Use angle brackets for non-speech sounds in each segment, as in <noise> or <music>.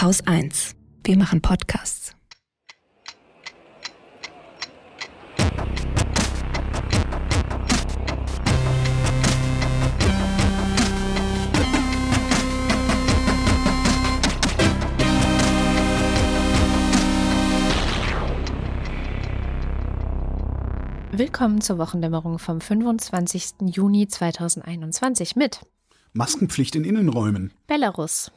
Haus 1. Wir machen Podcasts. Willkommen zur Wochendämmerung vom 25. Juni 2021 mit Maskenpflicht in Innenräumen, Belarus,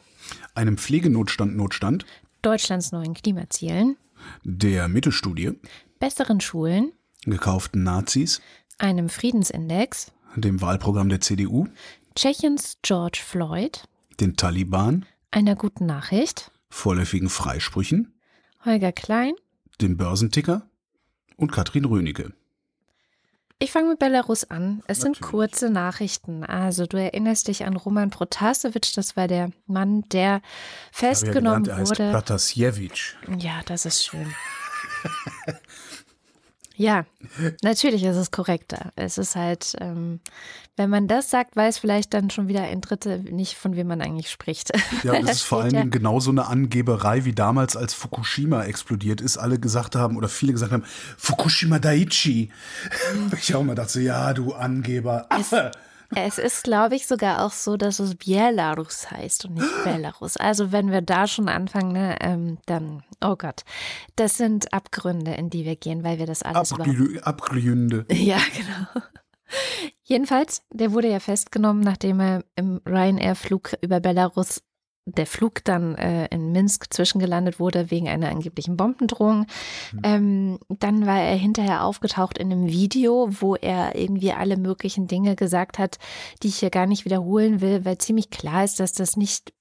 einem Pflegenotstand Notstand, Deutschlands neuen Klimazielen, der Mittelstudie, besseren Schulen, gekauften Nazis, einem Friedensindex, dem Wahlprogramm der CDU, Tschechiens George Floyd, den Taliban, einer guten Nachricht, vorläufigen Freisprüchen, Holger Klein. dem Börsenticker. Und Katrin Rönecke. Ich fange mit Belarus an. Es sind Natürlich. kurze Nachrichten. Also du erinnerst dich an Roman Protasevich, das war der Mann, der festgenommen er heißt wurde. Platasiewicz. Ja, das ist schön. <laughs> ja, natürlich ist es korrekter. Es ist halt, ähm, wenn man das sagt, weiß vielleicht dann schon wieder ein Dritte nicht, von wem man eigentlich spricht. Ja, und <laughs> Da das ist vor allen ja- Dingen genauso eine Angeberei wie damals, als Fukushima explodiert ist. Alle gesagt haben oder viele gesagt haben, Fukushima Daiichi. <laughs> Ich auch immer dachte, so, ja, du Angeber. Affe. Es ist, glaube ich, sogar auch so, dass es Belarus heißt und nicht <gasps> Belarus. Also wenn wir da schon anfangen, ne, ähm, dann, oh Gott, das sind Abgründe, in die wir gehen, weil wir das alles über Abglü Abglühende. <laughs> Ja, genau. Jedenfalls, der wurde ja festgenommen, nachdem er im Ryanair-Flug über Belarus, der Flug dann äh, in Minsk zwischengelandet wurde wegen einer angeblichen Bombendrohung. Ähm, dann war er hinterher aufgetaucht in einem Video, wo er irgendwie alle möglichen Dinge gesagt hat, die ich hier gar nicht wiederholen will, weil ziemlich klar ist, dass das nicht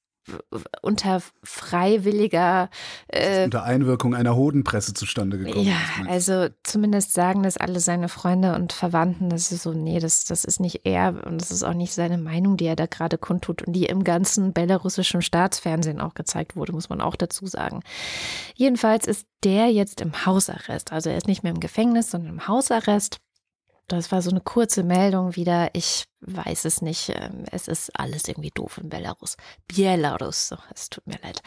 unter freiwilliger äh, Unter Einwirkung einer Hodenpresse zustande gekommen ja, also zumindest sagen das alle seine Freunde und Verwandten, das ist so, nee, das, das ist nicht er und das ist auch nicht seine Meinung, die er da gerade kundtut und die im ganzen belarussischen Staatsfernsehen auch gezeigt wurde, muss man auch dazu sagen. Jedenfalls ist der jetzt im Hausarrest, also er ist nicht mehr im Gefängnis, sondern im Hausarrest. Das war so eine kurze Meldung wieder. Ich weiß es nicht. Ähm, Es ist alles irgendwie doof in Belarus. Belarus, es tut mir leid.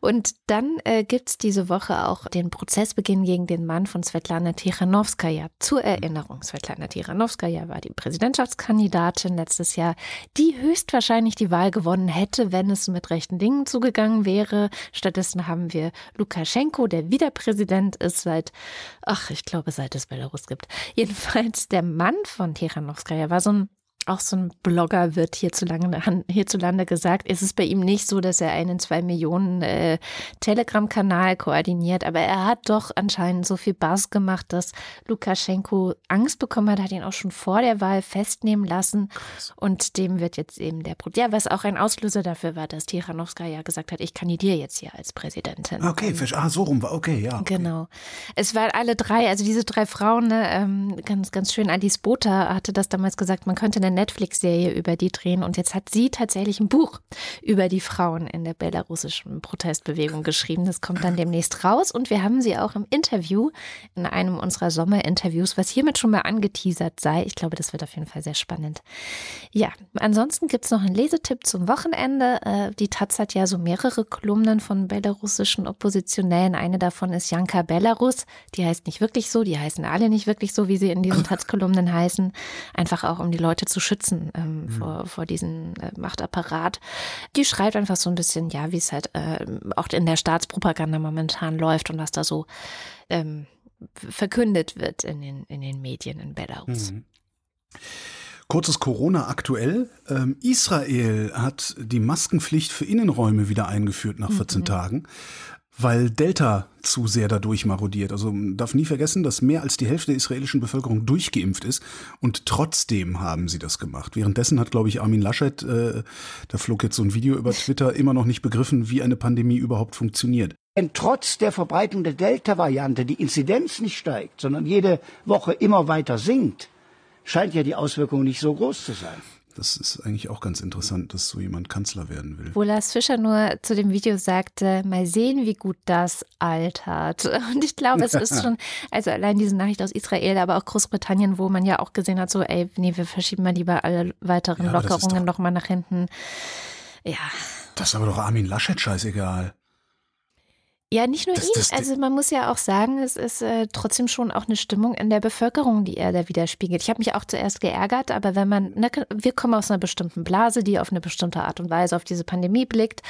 Und dann äh, gibt es diese Woche auch den Prozessbeginn gegen den Mann von Svetlana Tichanowskaja. Zur Erinnerung, Svetlana Tichanowskaja war die Präsidentschaftskandidatin letztes Jahr, die höchstwahrscheinlich die Wahl gewonnen hätte, wenn es mit rechten Dingen zugegangen wäre. Stattdessen haben wir Lukaschenko, der wieder Präsident ist seit, ach, ich glaube, seit es Belarus gibt. Jedenfalls der Mann von Tichanowskaja war so ein auch so ein Blogger wird hierzulande, hierzulande gesagt. Es ist bei ihm nicht so, dass er einen zwei Millionen äh, Telegram-Kanal koordiniert, aber er hat doch anscheinend so viel Buzz gemacht, dass Lukaschenko Angst bekommen hat, hat ihn auch schon vor der Wahl festnehmen lassen und dem wird jetzt eben der Pro ja, was auch ein Auslöser dafür war, dass Tichanowska ja gesagt hat, ich kandidiere jetzt hier als Präsidentin. Okay, versch- ah, so rum war, okay, ja. Okay. Genau. Es waren alle drei, also diese drei Frauen, ne, ähm, ganz, ganz schön. Alice Botha hatte das damals gesagt, man könnte eine Netflix-Serie über die drehen und jetzt hat sie tatsächlich ein Buch über die Frauen in der belarussischen Protestbewegung geschrieben. Das kommt dann demnächst raus und wir haben sie auch im Interview, in einem unserer Sommerinterviews, was hiermit schon mal angeteasert sei. Ich glaube, das wird auf jeden Fall sehr spannend. Ja, ansonsten gibt es noch einen Lesetipp zum Wochenende. Äh, Die Taz hat ja so mehrere Kolumnen von belarussischen Oppositionellen. Eine davon ist Janka Belarus. Die heißt nicht wirklich so, die heißen alle nicht wirklich so, wie sie in diesen Taz-Kolumnen heißen. Einfach auch, um die Leute zu schützen ähm, vor, vor diesem äh, Machtapparat. Die schreibt einfach so ein bisschen, ja, wie es halt äh, auch in der Staatspropaganda momentan läuft und was da so ähm, verkündet wird in den, in den Medien in Belarus. Kurzes Corona aktuell. Ähm, Israel hat die Maskenpflicht für Innenräume wieder eingeführt nach 14 Tagen, weil Delta zu sehr dadurch marodiert. Also man darf nie vergessen, dass mehr als die Hälfte der israelischen Bevölkerung durchgeimpft ist und trotzdem haben sie das gemacht. Währenddessen hat, glaube ich, Armin Laschet, äh, da flog jetzt so ein Video über Twitter, immer noch nicht begriffen, wie eine Pandemie überhaupt funktioniert. Wenn trotz der Verbreitung der Delta-Variante die Inzidenz nicht steigt, sondern jede Woche immer weiter sinkt, scheint ja die Auswirkung nicht so groß zu sein. Das ist eigentlich auch ganz interessant, dass so jemand Kanzler werden will. Wo Lars Fischer nur zu dem Video sagte, mal sehen, wie gut das altert. <laughs> Und ich glaube, es ist <laughs> schon, also allein diese Nachricht aus Israel, aber auch Großbritannien, wo man ja auch gesehen hat, so, ey, nee, wir verschieben mal lieber alle weiteren Ja, Lockerungen nochmal nach hinten. Ja, Das ist aber doch Armin Laschet scheißegal. Ja, nicht nur Das- ihn. das- also man muss ja auch sagen, es ist äh, trotzdem schon auch eine Stimmung in der Bevölkerung, die er da widerspiegelt. Ich habe mich auch zuerst geärgert, aber wenn man, ne, wir kommen aus einer bestimmten Blase, die auf eine bestimmte Art und Weise auf diese Pandemie blickt.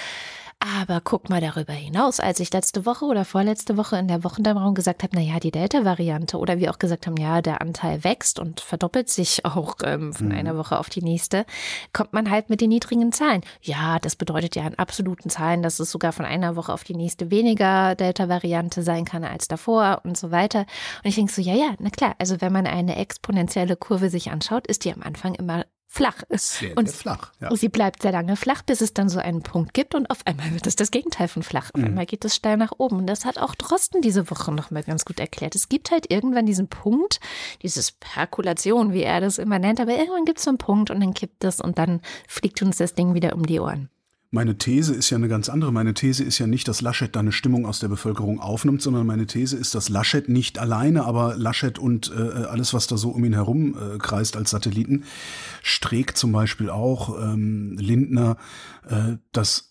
Aber guck mal darüber hinaus, als ich letzte Woche oder vorletzte Woche in der Wochendämmerung gesagt habe, na ja, die Delta-Variante oder wir auch gesagt haben, ja, der Anteil wächst und verdoppelt sich <laughs> auch ähm, von einer Woche auf die nächste, kommt man halt mit den niedrigen Zahlen. Ja, das bedeutet ja in absoluten Zahlen, dass es sogar von einer Woche auf die nächste weniger Delta-Variante sein kann als davor und so weiter. Und ich denke so, ja, ja, na klar, also wenn man eine exponentielle Kurve sich anschaut, ist die am Anfang immer flach. Sehr, und sehr flach. Ja. Sie bleibt sehr lange flach, bis es dann so einen Punkt gibt und auf einmal wird es das Gegenteil von flach. Mhm. Auf einmal geht es steil nach oben. Und das hat auch Drosten diese Woche nochmal ganz gut erklärt. Es gibt halt irgendwann diesen Punkt, dieses Perkulation, wie er das immer nennt, aber irgendwann gibt es so einen Punkt und dann kippt es und dann fliegt uns das Ding wieder um die Ohren. Meine These ist ja eine ganz andere. Meine These ist ja nicht, dass Laschet da eine Stimmung aus der Bevölkerung aufnimmt, sondern meine These ist, dass Laschet nicht alleine, aber Laschet und äh, alles, was da so um ihn herum äh, kreist als Satelliten, Streeck zum Beispiel auch, ähm, Lindner, äh, dass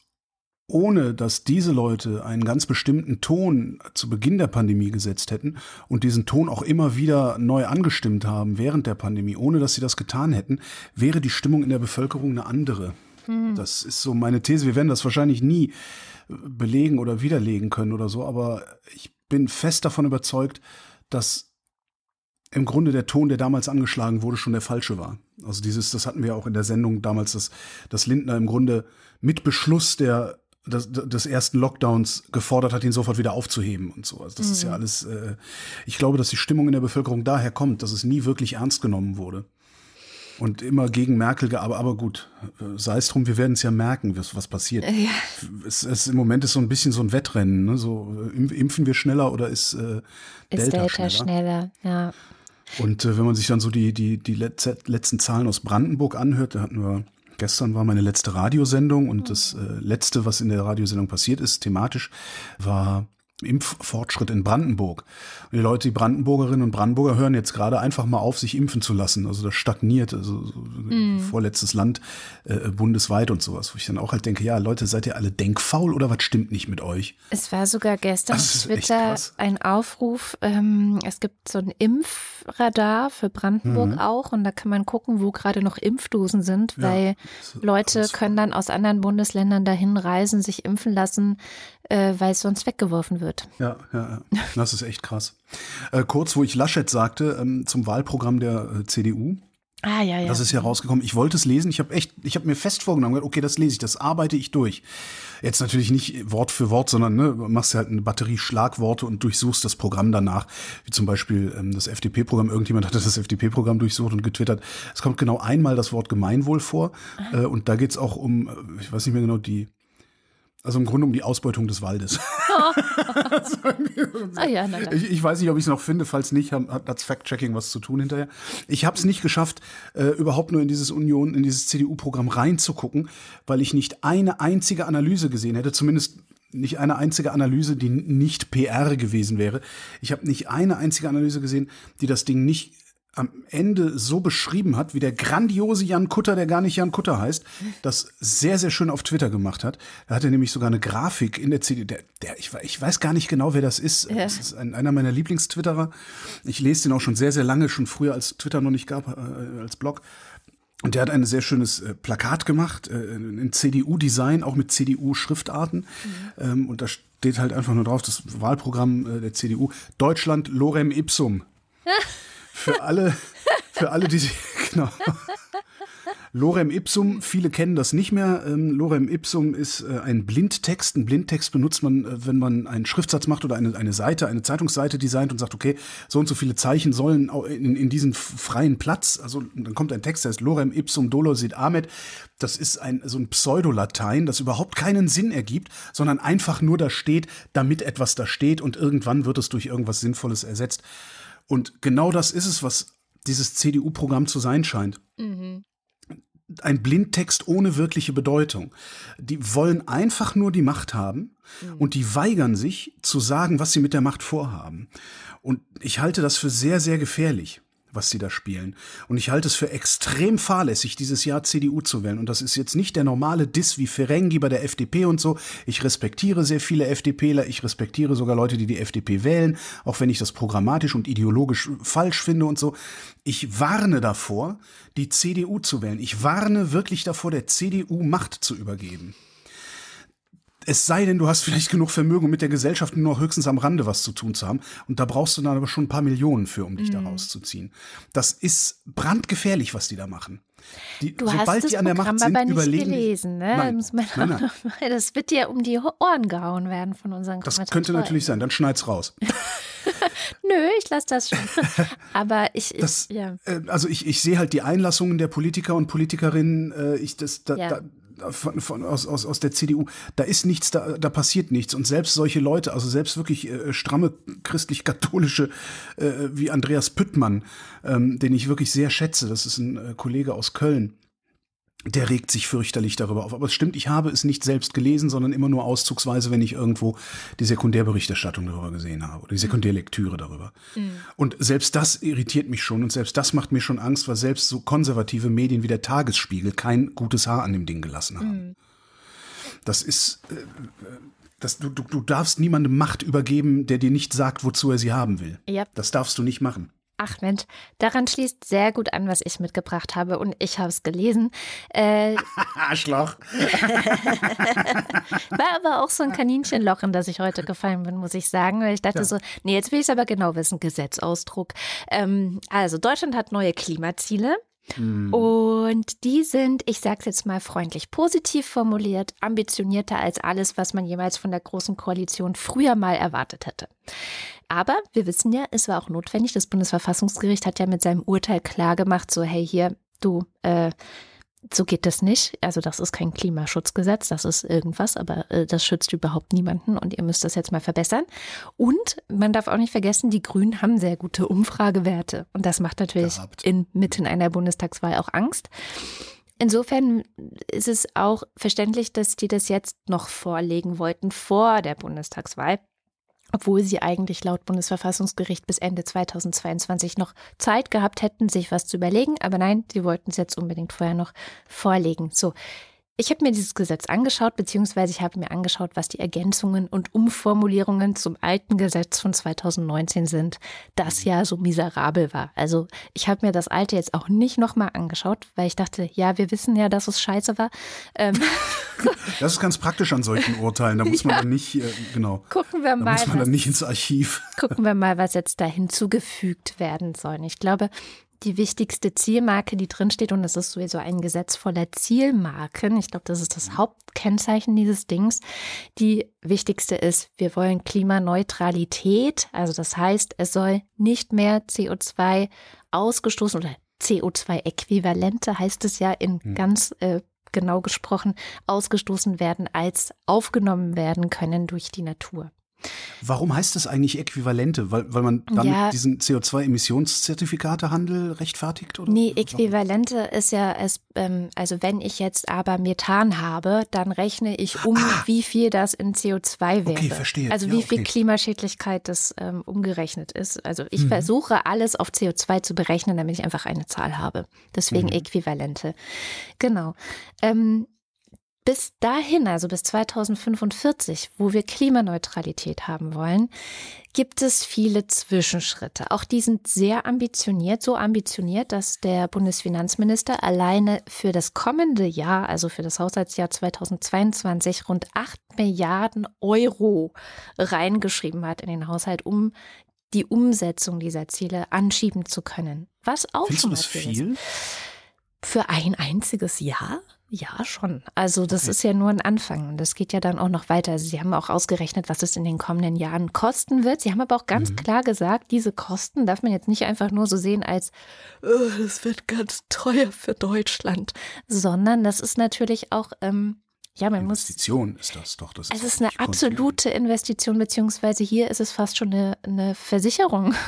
ohne dass diese Leute einen ganz bestimmten Ton zu Beginn der Pandemie gesetzt hätten und diesen Ton auch immer wieder neu angestimmt haben während der Pandemie, ohne dass sie das getan hätten, wäre die Stimmung in der Bevölkerung eine andere. Das ist so meine These. Wir werden das wahrscheinlich nie äh, belegen oder widerlegen können oder so, aber ich bin fest davon überzeugt, dass im Grunde der Ton, der damals angeschlagen wurde, schon der falsche war. Also dieses, das hatten wir auch in der Sendung damals, dass, dass Lindner im Grunde mit Beschluss der des, des ersten Lockdowns gefordert hat, ihn sofort wieder aufzuheben und so. Also das ist ja alles. Äh, ich glaube, dass die Stimmung in der Bevölkerung daher kommt, dass es nie wirklich ernst genommen wurde und immer gegen Merkel gearbeitet. Aber gut, äh, sei es drum, wir werden es ja merken, was, was passiert. Ja. Es, es, Im Moment ist so ein bisschen so ein Wettrennen. Ne? So äh, impf- impfen wir schneller oder ist äh, Ist Delta, Delta schneller? schneller? Ja. Und äh, wenn man sich dann so die, die, die letz- letzten Zahlen aus Brandenburg anhört, da hatten wir, gestern war meine letzte Radiosendung und das äh, letzte, was in der Radiosendung passiert ist, thematisch, war Impffortschritt in Brandenburg. Und die Leute, die Brandenburgerinnen und Brandenburger hören jetzt gerade einfach mal auf, sich impfen zu lassen. Also das stagniert, also so vorletztes Land äh, bundesweit und sowas, wo ich dann auch halt denke, ja, Leute, seid ihr alle denkfaul oder was stimmt nicht mit euch? Es war sogar gestern auf Twitter ein Aufruf. Ähm, es gibt so ein Impfradar für Brandenburg Mhm. auch und da kann man gucken, wo gerade noch Impfdosen sind, weil das- Leute können dann aus anderen Bundesländern dahin reisen, sich impfen lassen, äh, weil es sonst weggeworfen wird. Ja, ja, ja. Das ist echt krass. Äh, kurz, wo ich Laschet sagte, ähm, zum Wahlprogramm der äh, CDU. Ah, ja, ja. Das ist ja rausgekommen. Ich wollte es lesen. Ich habe echt, ich habe mir fest vorgenommen, okay, das lese ich, das arbeite ich durch. Jetzt natürlich nicht Wort für Wort, sondern ne, machst halt eine Batterie Schlagworte und durchsuchst das Programm danach. Wie zum Beispiel ähm, das FDP-Programm. Irgendjemand hatte das FDP-Programm durchsucht und getwittert. Es kommt genau einmal das Wort Gemeinwohl vor. Äh, und da geht's auch um, äh, ich weiß nicht mehr genau, die, also im Grunde um die Ausbeutung des Waldes. <laughs> ah, ja, na. Ich, ich weiß nicht, ob ich es noch finde. Falls nicht, hat das Fact-Checking was zu tun hinterher. Ich habe es nicht geschafft, äh, überhaupt nur in dieses Union, in dieses CDU-Programm reinzugucken, weil ich nicht eine einzige Analyse gesehen hätte, zumindest nicht eine einzige Analyse, die nicht PR gewesen wäre. Ich habe nicht eine einzige Analyse gesehen, die das Ding nicht am Ende so beschrieben hat, wie der grandiose Jan Kutter, der gar nicht Jan Kutter heißt, das sehr, sehr schön auf Twitter gemacht hat. Da hat er nämlich sogar eine Grafik in der CDU, der, der ich, ich weiß gar nicht genau, wer das ist. Das ist ein, einer meiner Lieblingstwitterer. Ich lese den auch schon sehr, sehr lange, schon früher, als Twitter noch nicht gab, äh, als Blog. Und der hat ein sehr schönes äh, Plakat gemacht, äh, in CDU-Design, auch mit CDU-Schriftarten. Ähm, und da steht halt einfach nur drauf, das Wahlprogramm äh, der CDU, Deutschland Lorem Ipsum. <laughs> Für alle, für alle, die sich, <laughs> genau. Lorem Ipsum, viele kennen das nicht mehr. Ähm, Lorem Ipsum ist äh, ein Blindtext. Ein Blindtext benutzt man, äh, wenn man einen Schriftsatz macht oder eine, eine Seite, eine Zeitungsseite designt und sagt, okay, so und so viele Zeichen sollen in, in diesen freien Platz, also dann kommt ein Text, der heißt Lorem Ipsum Dolo Sid Amet. Das ist ein, so ein Pseudolatein, das überhaupt keinen Sinn ergibt, sondern einfach nur da steht, damit etwas da steht und irgendwann wird es durch irgendwas Sinnvolles ersetzt. Und genau das ist es, was dieses CDU-Programm zu sein scheint ein Blindtext ohne wirkliche Bedeutung. Die wollen einfach nur die Macht haben und die weigern sich zu sagen, was sie mit der Macht vorhaben. Und ich halte das für sehr, sehr gefährlich. Was sie da spielen. Und ich halte es für extrem fahrlässig, dieses Jahr CDU zu wählen. Und das ist jetzt nicht der normale Diss wie Ferengi bei der FDP und so. Ich respektiere sehr viele FDPler. Ich respektiere sogar Leute, die die FDP wählen, auch wenn ich das programmatisch und ideologisch falsch finde und so. Ich warne davor, die CDU zu wählen. Ich warne wirklich davor, der CDU Macht zu übergeben. Es sei denn, du hast vielleicht genug Vermögen, um mit der Gesellschaft nur noch höchstens am Rande was zu tun zu haben. Und da brauchst du dann aber schon ein paar Millionen für, um dich mhm. da rauszuziehen. Das ist brandgefährlich, was die da machen. Die, du sobald hast das die an der Programm Macht sind, aber nicht überlegen, gelesen, ne? Nein, das, nein, nein. <laughs> das wird dir um die Ohren gehauen werden von unseren Das könnte natürlich sein, dann schneid's raus. <laughs> Nö, ich lasse das schon. <laughs> Aber ich, ich das, ja. Äh, also ich, ich sehe halt die Einlassungen der Politiker und Politikerinnen, äh, ich, das, da, ja. da, von, von, aus, aus, aus der CDU, da ist nichts, da, da passiert nichts. Und selbst solche Leute, also selbst wirklich äh, stramme christlich-katholische, äh, wie Andreas Püttmann, ähm, den ich wirklich sehr schätze, das ist ein äh, Kollege aus Köln, der regt sich fürchterlich darüber auf. Aber es stimmt, ich habe es nicht selbst gelesen, sondern immer nur auszugsweise, wenn ich irgendwo die Sekundärberichterstattung darüber gesehen habe oder die Sekundärlektüre darüber. Mhm. Und selbst das irritiert mich schon und selbst das macht mir schon Angst, weil selbst so konservative Medien wie der Tagesspiegel kein gutes Haar an dem Ding gelassen haben. Mhm. Das ist, äh, das, du, du, du darfst niemandem Macht übergeben, der dir nicht sagt, wozu er sie haben will. Yep. Das darfst du nicht machen. Ach Mensch, daran schließt sehr gut an, was ich mitgebracht habe und ich habe es gelesen. Äh, <laughs> Arschloch. <laughs> War aber auch so ein Kaninchenloch, in das ich heute gefallen bin, muss ich sagen, weil ich dachte ja. so, nee, jetzt will ich es aber genau wissen, Gesetzausdruck. Ähm, also Deutschland hat neue Klimaziele. Hm. Und die sind, ich sage es jetzt mal freundlich positiv formuliert, ambitionierter als alles, was man jemals von der Großen Koalition früher mal erwartet hätte. Aber wir wissen ja, es war auch notwendig. Das Bundesverfassungsgericht hat ja mit seinem Urteil klargemacht, so hey hier, du, äh, so geht das nicht. Also das ist kein Klimaschutzgesetz, das ist irgendwas, aber äh, das schützt überhaupt niemanden und ihr müsst das jetzt mal verbessern. Und man darf auch nicht vergessen, die Grünen haben sehr gute Umfragewerte und das macht natürlich inmitten einer Bundestagswahl auch Angst. Insofern ist es auch verständlich, dass die das jetzt noch vorlegen wollten vor der Bundestagswahl obwohl sie eigentlich laut Bundesverfassungsgericht bis Ende 2022 noch Zeit gehabt hätten, sich was zu überlegen. Aber nein, sie wollten es jetzt unbedingt vorher noch vorlegen. So, ich habe mir dieses Gesetz angeschaut, beziehungsweise ich habe mir angeschaut, was die Ergänzungen und Umformulierungen zum alten Gesetz von 2019 sind, das ja so miserabel war. Also ich habe mir das alte jetzt auch nicht nochmal angeschaut, weil ich dachte, ja, wir wissen ja, dass es scheiße war. Ähm. <laughs> Das ist ganz praktisch an solchen Urteilen. Da muss man <laughs> ja. dann nicht, äh, genau. Gucken wir mal. Da muss man dann nicht ins Archiv. Gucken wir mal, was jetzt da hinzugefügt werden soll. Ich glaube, die wichtigste Zielmarke, die drinsteht, und es ist sowieso ein Gesetz voller Zielmarken. Ich glaube, das ist das Hauptkennzeichen dieses Dings. Die wichtigste ist, wir wollen Klimaneutralität. Also das heißt, es soll nicht mehr CO2 ausgestoßen oder CO2-Äquivalente heißt es ja in hm. ganz äh, genau gesprochen, ausgestoßen werden, als aufgenommen werden können durch die Natur. Warum heißt das eigentlich Äquivalente? Weil, weil man damit ja. diesen CO2-Emissionszertifikatehandel rechtfertigt? Oder? Nee, Äquivalente ist ja, es, ähm, also wenn ich jetzt aber Methan habe, dann rechne ich um, ah. wie viel das in CO2 wäre. Okay, verstehe. Also wie ja, okay. viel Klimaschädlichkeit das ähm, umgerechnet ist. Also ich mhm. versuche alles auf CO2 zu berechnen, damit ich einfach eine Zahl habe. Deswegen mhm. Äquivalente. Genau. Ähm, bis dahin, also bis 2045, wo wir Klimaneutralität haben wollen, gibt es viele Zwischenschritte. Auch die sind sehr ambitioniert, so ambitioniert, dass der Bundesfinanzminister alleine für das kommende Jahr, also für das Haushaltsjahr 2022, rund 8 Milliarden Euro reingeschrieben hat in den Haushalt, um die Umsetzung dieser Ziele anschieben zu können. Was auch Findest schon du das viel? Ist. Für ein einziges Jahr? Ja, schon. Also das okay. ist ja nur ein Anfang und das geht ja dann auch noch weiter. Sie haben auch ausgerechnet, was es in den kommenden Jahren kosten wird. Sie haben aber auch ganz mhm. klar gesagt, diese Kosten darf man jetzt nicht einfach nur so sehen als, oh, das wird ganz teuer für Deutschland, sondern das ist natürlich auch ähm, ja, man Investition muss, ist das doch. Das es ist eine absolute Investition, beziehungsweise hier ist es fast schon eine, eine Versicherung. <laughs>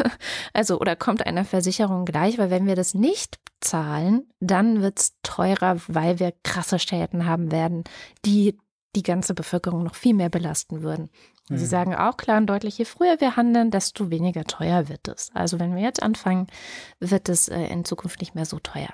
Also, oder kommt einer Versicherung gleich, weil wenn wir das nicht zahlen, dann wird es teurer, weil wir krasse Schäden haben werden, die die ganze Bevölkerung noch viel mehr belasten würden. Und Sie Mhm. sagen auch klar und deutlich, je früher wir handeln, desto weniger teuer wird es. Also wenn wir jetzt anfangen, wird es äh, in Zukunft nicht mehr so teuer.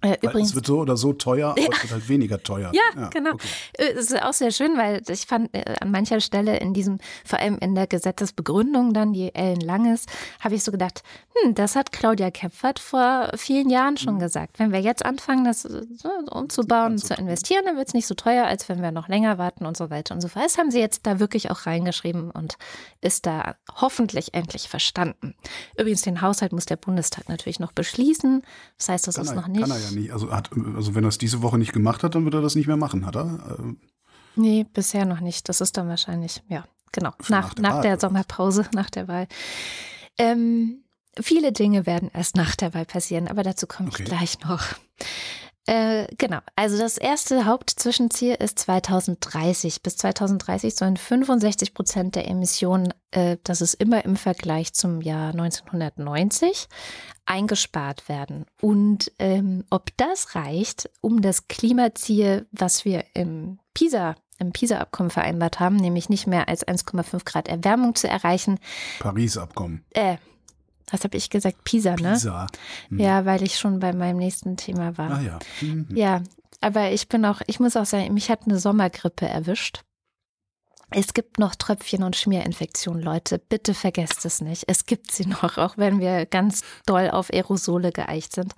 Äh, übrigens, es wird so oder so teuer, aber es wird halt weniger teuer. <laughs> ja, genau. okay. Äh, Es ist auch sehr schön, weil ich fand äh, an mancher Stelle in diesem, vor allem in der Gesetzesbegründung dann, die ellenlang ist, habe ich so gedacht, hm, das hat Claudia Kempfert vor vielen Jahren schon Mhm. gesagt. Wenn wir jetzt anfangen, das so umzubauen und zu investieren, dann wird es nicht so teuer, als wenn wir noch länger warten und so weiter und so fort. Das haben sie jetzt da wirklich auch reingeschrieben und ist da hoffentlich endlich verstanden. Übrigens, den Haushalt muss der Bundestag natürlich noch beschließen. Das heißt, das Kann ist er, noch nicht. Er nicht. Also, hat, also wenn er es diese Woche nicht gemacht hat, dann wird er das nicht mehr machen, hat er? Äh, Nee, bisher noch nicht. Das ist dann wahrscheinlich, ja, genau, Für nach, nach der nach der? Sommerpause, <laughs> nach der Wahl. Ähm, viele Dinge werden erst nach der Wahl passieren, aber dazu komme Okay. ich gleich noch. Äh, genau, also das erste Hauptzwischenziel ist 2030. Bis 2030 sollen 65 Prozent der Emissionen, äh, das ist immer im Vergleich zum Jahr 1990, eingespart werden. Und ähm, ob das reicht, um das Klimaziel, was wir im PISA im PISA-Abkommen vereinbart haben, nämlich nicht mehr als 1,5 Grad Erwärmung zu erreichen. Paris-Abkommen. Äh, was habe ich gesagt? PISA, ne? Pisa. Hm. Ja, weil ich schon bei meinem nächsten Thema war. Ah ja. Mhm. Ja, aber ich bin auch, ich muss auch sagen, mich hat eine Sommergrippe erwischt. Es gibt noch Tröpfchen und Schmierinfektionen, Leute. Bitte vergesst es nicht. Es gibt sie noch, auch wenn wir ganz doll auf Aerosole geeicht sind.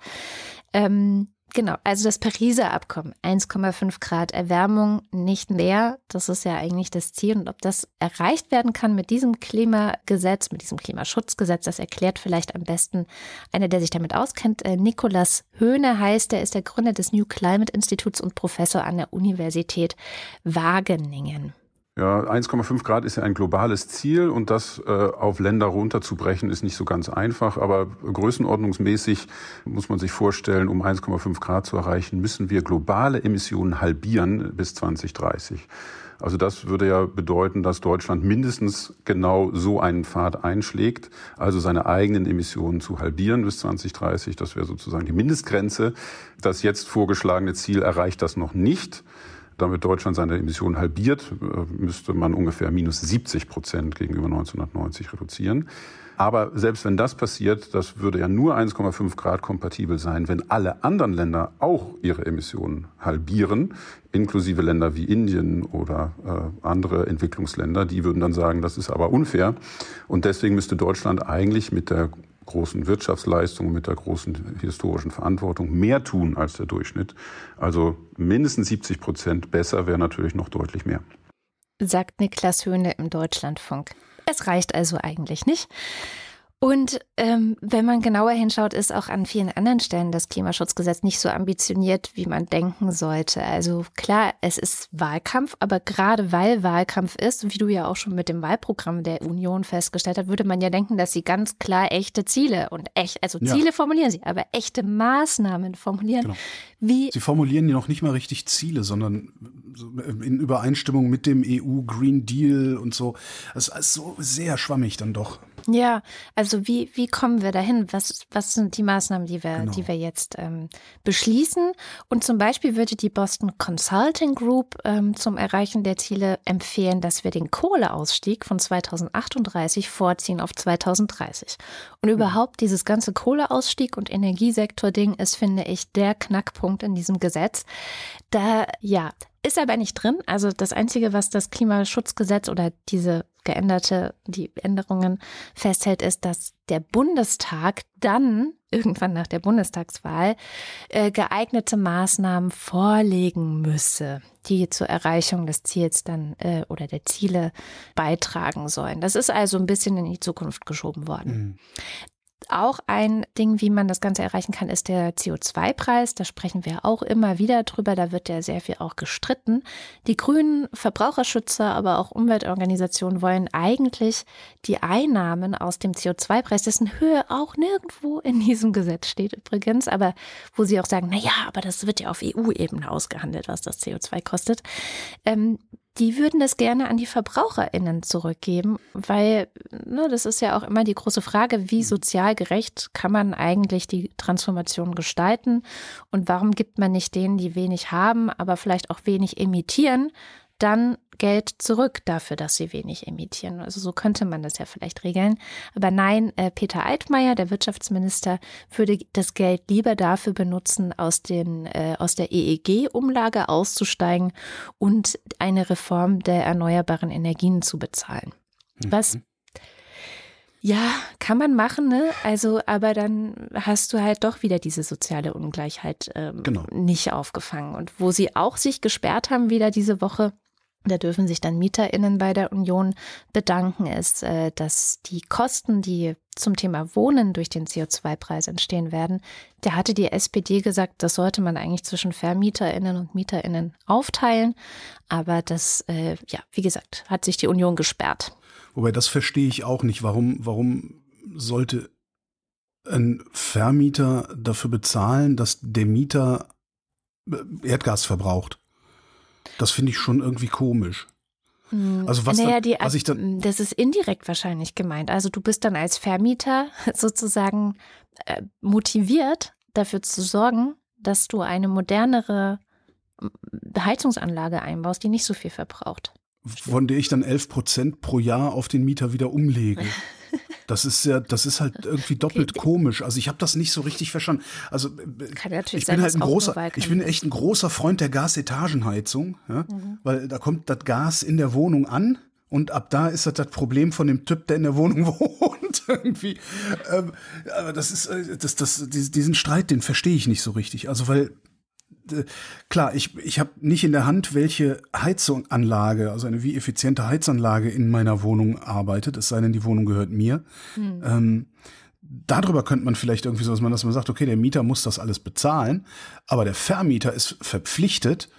Ähm, genau, also das Pariser Abkommen, 1,5 Grad Erwärmung, nicht mehr. Das ist ja eigentlich das Ziel. Und ob das erreicht werden kann mit diesem Klimagesetz, mit diesem Klimaschutzgesetz, das erklärt vielleicht am besten einer, der sich damit auskennt. Äh, Nikolas Höhne heißt, er ist der Gründer des New Climate Instituts und Professor an der Universität Wageningen. Ja, 1,5 Grad ist ja ein globales Ziel und das äh, auf Länder runterzubrechen ist nicht so ganz einfach. Aber größenordnungsmäßig muss man sich vorstellen, um 1,5 Grad zu erreichen, müssen wir globale Emissionen halbieren bis 2030. Also das würde ja bedeuten, dass Deutschland mindestens genau so einen Pfad einschlägt, also seine eigenen Emissionen zu halbieren bis 2030. Das wäre sozusagen die Mindestgrenze. Das jetzt vorgeschlagene Ziel erreicht das noch nicht. Damit Deutschland seine Emissionen halbiert, äh, müsste man ungefähr minus 70 Prozent gegenüber 1990 reduzieren. Aber selbst wenn das passiert, das würde ja nur 1,5 Grad kompatibel sein, wenn alle anderen Länder auch ihre Emissionen halbieren, inklusive Länder wie Indien oder äh, andere Entwicklungsländer. Die würden dann sagen, das ist aber unfair. Und deswegen müsste Deutschland eigentlich mit der großen Wirtschaftsleistung, mit der großen historischen Verantwortung mehr tun als der Durchschnitt. Also mindestens 70 Prozent besser wäre natürlich noch deutlich mehr. sagt Niklas Höhne im Deutschlandfunk. Es reicht also eigentlich nicht. Und ähm, wenn man genauer hinschaut, ist auch an vielen anderen Stellen das Klimaschutzgesetz nicht so ambitioniert, wie man denken sollte. Also klar, es ist Wahlkampf, aber gerade weil Wahlkampf ist, wie du ja auch schon mit dem Wahlprogramm der Union festgestellt hast, würde man ja denken, dass sie ganz klar echte Ziele und echt, also Ja. Ziele formulieren sie, aber echte Maßnahmen formulieren, Genau. wie Sie formulieren ja noch nicht mal richtig Ziele, sondern so in Übereinstimmung mit dem EU Green Deal und so. Es ist so sehr schwammig dann doch. Ja, also wie, wie kommen wir dahin? Was, was sind die Maßnahmen, die wir, Genau. die wir jetzt ähm, beschließen? Und zum Beispiel würde die Boston Consulting Group ähm, zum Erreichen der Ziele empfehlen, dass wir den Kohleausstieg von 2038 vorziehen auf 2030. Und überhaupt dieses ganze Kohleausstieg und Energiesektor-Ding ist, finde ich, der Knackpunkt in diesem Gesetz. Da, ja, ist aber nicht drin. Also das Einzige, was das Klimaschutzgesetz oder diese geänderte, die Änderungen festhält, ist, dass der Bundestag dann irgendwann nach der Bundestagswahl äh, geeignete Maßnahmen vorlegen müsse, die zur Erreichung des Ziels dann äh, oder der Ziele beitragen sollen. Das ist also ein bisschen in die Zukunft geschoben worden. Auch ein Ding, wie man das Ganze erreichen kann, ist der CO2-Preis. Da sprechen wir auch immer wieder drüber. Da wird ja sehr viel auch gestritten. Die grünen Verbraucherschützer, aber auch Umweltorganisationen wollen eigentlich die Einnahmen aus dem CO2-Preis, dessen Höhe auch nirgendwo in diesem Gesetz steht übrigens, aber wo sie auch sagen, na ja, aber das wird ja auf EU-Ebene ausgehandelt, was das CO2 kostet. Ähm, die würden das gerne an die VerbraucherInnen zurückgeben, weil ne, das ist ja auch immer die große Frage, wie sozial gerecht kann man eigentlich die Transformation gestalten und warum gibt man nicht denen, die wenig haben, aber vielleicht auch wenig emittieren, dann Geld zurück dafür, dass sie wenig emittieren. Also so könnte man das ja vielleicht regeln. Aber nein, äh, Peter Altmaier, der Wirtschaftsminister, würde das Geld lieber dafür benutzen, aus, den, äh, aus der EEG-Umlage auszusteigen und eine Reform der erneuerbaren Energien zu bezahlen. Was Mhm. ja, kann man machen, ne? Also, aber dann hast du halt doch wieder diese soziale Ungleichheit ähm, Genau. nicht aufgefangen. Und wo sie auch sich gesperrt haben wieder diese Woche, da dürfen sich dann MieterInnen bei der Union bedanken, ist, äh, dass die Kosten, die zum Thema Wohnen durch den CO2-Preis entstehen werden, da hatte die SPD gesagt, das sollte man eigentlich zwischen VermieterInnen und MieterInnen aufteilen. Aber das, äh, ja, wie gesagt, hat sich die Union gesperrt. Wobei das verstehe ich auch nicht. Warum, warum sollte ein Vermieter dafür bezahlen, dass der Mieter äh, Erdgas verbraucht? Das finde ich schon irgendwie komisch. Also was, naja, dann, die, was ich dann, das ist indirekt wahrscheinlich gemeint. Also du bist dann als Vermieter <laughs> sozusagen äh, motiviert, dafür zu sorgen, dass du eine modernere Heizungsanlage einbaust, die nicht so viel verbraucht. von der ich dann 11 Prozent pro Jahr auf den Mieter wieder umlege. <laughs> Das ist ja, das ist halt irgendwie doppelt komisch. Also ich habe das nicht so richtig verstanden. Also äh, Kann natürlich ich sein, bin halt dass ein großer, ich bin echt ein großer Freund der Gasetagenheizung, ja? Mhm. weil da kommt das Gas in der Wohnung an und ab da ist das das Problem von dem Typ, der in der Wohnung <laughs> wohnt irgendwie. Ähm, aber das ist, äh, das, das, dies- diesen Streit, den verstehe ich nicht so richtig. Also weil klar, ich, ich habe nicht in der Hand, welche Heizunganlage, also eine wie effiziente Heizanlage in meiner Wohnung arbeitet, es sei denn, die Wohnung gehört mir. Ähm, darüber könnte man vielleicht irgendwie so, dass man, dass man sagt, okay, der Mieter muss das alles bezahlen, aber der Vermieter ist verpflichtet,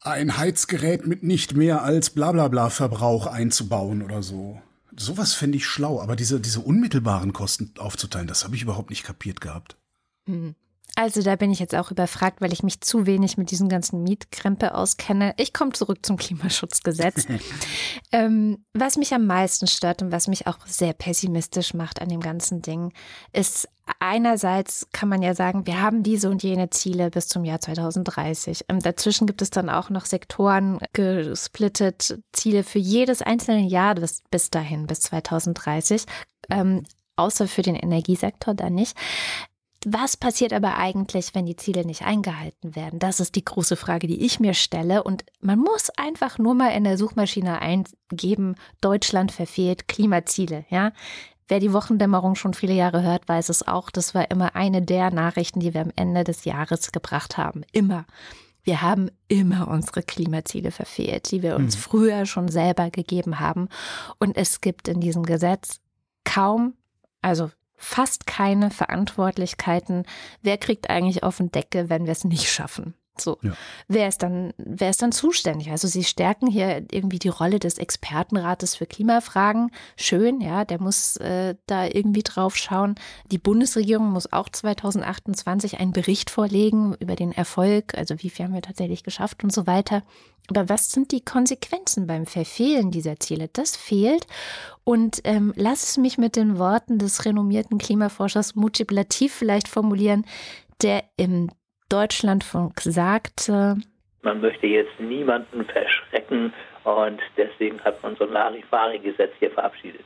ein Heizgerät mit nicht mehr als Blablabla Verbrauch einzubauen oder so. Sowas fände ich schlau, aber diese, diese unmittelbaren Kosten aufzuteilen, das habe ich überhaupt nicht kapiert gehabt. Also da bin ich jetzt auch überfragt, weil ich mich zu wenig mit diesem ganzen Mietkrempe auskenne. Ich komme zurück zum Klimaschutzgesetz. <laughs> ähm, was mich am meisten stört und was mich auch sehr pessimistisch macht an dem ganzen Ding, ist einerseits kann man ja sagen, wir haben diese und jene Ziele bis zum Jahr 2030. Ähm, dazwischen gibt es dann auch noch Sektoren gesplittet, Ziele für jedes einzelne Jahr bis, bis dahin, bis 2030. Ähm, außer für den Energiesektor dann nicht. Was passiert aber eigentlich, wenn die Ziele nicht eingehalten werden? Das ist die große Frage, die ich mir stelle. Und man muss einfach nur mal in der Suchmaschine eingeben, Deutschland verfehlt Klimaziele. Ja? Wer die Wochendämmerung schon viele Jahre hört, weiß es auch. Das war immer eine der Nachrichten, die wir am Ende des Jahres gebracht haben. Immer. Wir haben immer unsere Klimaziele verfehlt, die wir uns früher schon selber gegeben haben. Und es gibt in diesem Gesetz kaum, also fast keine Verantwortlichkeiten. Wer kriegt eigentlich auf den Deckel, wenn wir es nicht schaffen? So, Ja. wer ist dann, wer ist dann zuständig? Also sie stärken hier irgendwie die Rolle des Expertenrates für Klimafragen. Schön, ja, der muss äh, da irgendwie drauf schauen. Die Bundesregierung muss auch 2028 einen Bericht vorlegen über den Erfolg, also wie viel haben wir tatsächlich geschafft und so weiter. Aber was sind die Konsequenzen beim Verfehlen dieser Ziele? Das fehlt. Und ähm, lass es mich mit den Worten des renommierten Klimaforschers Mujib Latif vielleicht formulieren, der im Deutschlandfunk sagte, Man möchte jetzt niemanden verschrecken und deswegen hat man so ein Larifari-Gesetz hier verabschiedet.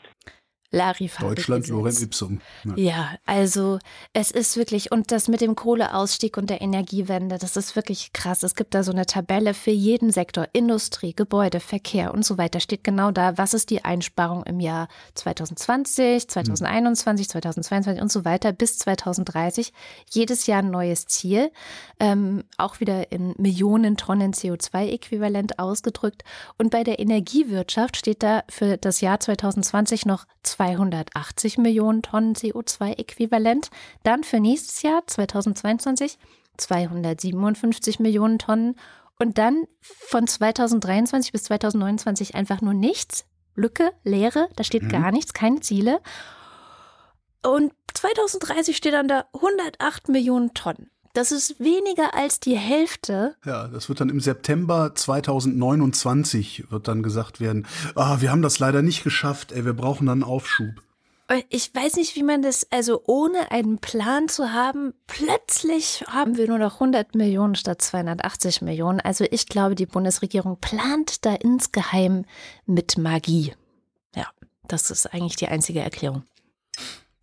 Larifari. Deutschland, Gesetz. Lorem Ipsum. Ja. Ja, also es ist wirklich, und das mit dem Kohleausstieg und der Energiewende, das ist wirklich krass. Es gibt da so eine Tabelle für jeden Sektor, Industrie, Gebäude, Verkehr und so weiter, steht genau da, was ist die Einsparung im Jahr 2020, 2021, 2022 und so weiter bis 2030. Jedes Jahr ein neues Ziel, ähm, auch wieder in Millionen Tonnen CO2-Äquivalent ausgedrückt. Und bei der Energiewirtschaft steht da für das Jahr 2020 noch 280 Millionen Tonnen CO2-Äquivalent. Dann für nächstes Jahr 2022 257 Millionen Tonnen. Und dann von 2023 bis 2029 einfach nur nichts. Lücke, Leere, da steht gar nichts, keine Ziele. Und 2030 steht dann da 108 Millionen Tonnen. Das ist weniger als die Hälfte Ja, das wird dann im September 2029 wird dann gesagt werden, ah, wir haben das leider nicht geschafft, ey, wir brauchen dann einen Aufschub. Ich weiß nicht, wie man das, also ohne einen Plan zu haben, plötzlich haben wir nur noch 100 Millionen statt 280 Millionen. Also ich glaube, die Bundesregierung plant da insgeheim mit Magie. Ja, das ist eigentlich die einzige Erklärung.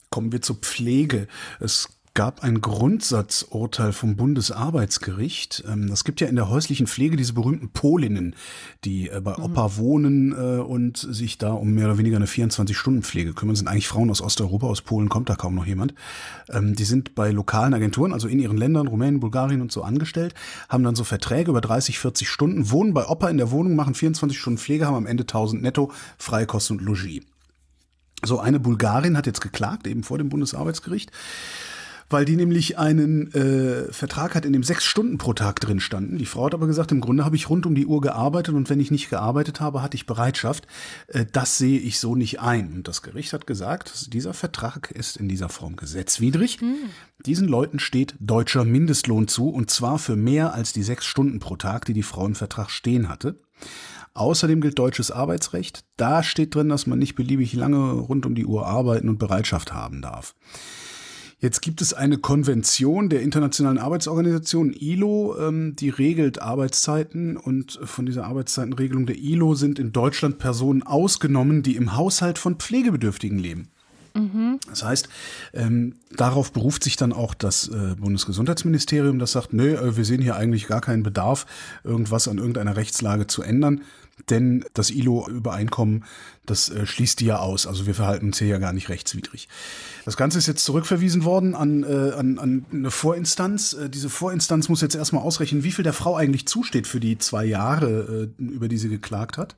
Kommen wir zur Pflege. Es gab ein Grundsatzurteil vom Bundesarbeitsgericht. Ähm, es gibt ja in der häuslichen Pflege diese berühmten Polinnen, die äh, bei Opa mhm. wohnen äh, und sich da um mehr oder weniger eine 24-Stunden-Pflege kümmern. Das sind eigentlich Frauen aus Osteuropa, aus Polen kommt da kaum noch jemand. Ähm, die sind bei lokalen Agenturen, also in ihren Ländern, Rumänien, Bulgarien und so angestellt, haben dann so Verträge über 30, 40 Stunden, wohnen bei Opa in der Wohnung, machen 24 Stunden Pflege, haben am Ende 1000 netto, Freikost und Logis. So, eine Bulgarin hat jetzt geklagt, eben vor dem Bundesarbeitsgericht weil die nämlich einen äh, Vertrag hat, in dem sechs Stunden pro Tag drin standen. Die Frau hat aber gesagt, im Grunde habe ich rund um die Uhr gearbeitet und wenn ich nicht gearbeitet habe, hatte ich Bereitschaft. Äh, das sehe ich so nicht ein. Und das Gericht hat gesagt, dieser Vertrag ist in dieser Form gesetzwidrig. Mhm. Diesen Leuten steht deutscher Mindestlohn zu und zwar für mehr als die sechs Stunden pro Tag, die die Frau im Vertrag stehen hatte. Außerdem gilt deutsches Arbeitsrecht. Da steht drin, dass man nicht beliebig lange rund um die Uhr arbeiten und Bereitschaft haben darf. Jetzt gibt es eine Konvention der Internationalen Arbeitsorganisation ILO, ähm, die regelt Arbeitszeiten und von dieser Arbeitszeitenregelung der ILO sind in Deutschland Personen ausgenommen, die im Haushalt von Pflegebedürftigen leben. Mhm. Das heißt, ähm, darauf beruft sich dann auch das äh, Bundesgesundheitsministerium, das sagt, nö, äh, wir sehen hier eigentlich gar keinen Bedarf, irgendwas an irgendeiner Rechtslage zu ändern denn das ILO-Übereinkommen, das äh, schließt die ja aus. Also wir verhalten uns hier ja gar nicht rechtswidrig. Das Ganze ist jetzt zurückverwiesen worden an, äh, an, an eine Vorinstanz. Äh, diese Vorinstanz muss jetzt erstmal ausrechnen, wie viel der Frau eigentlich zusteht für die zwei Jahre, äh, über die sie geklagt hat.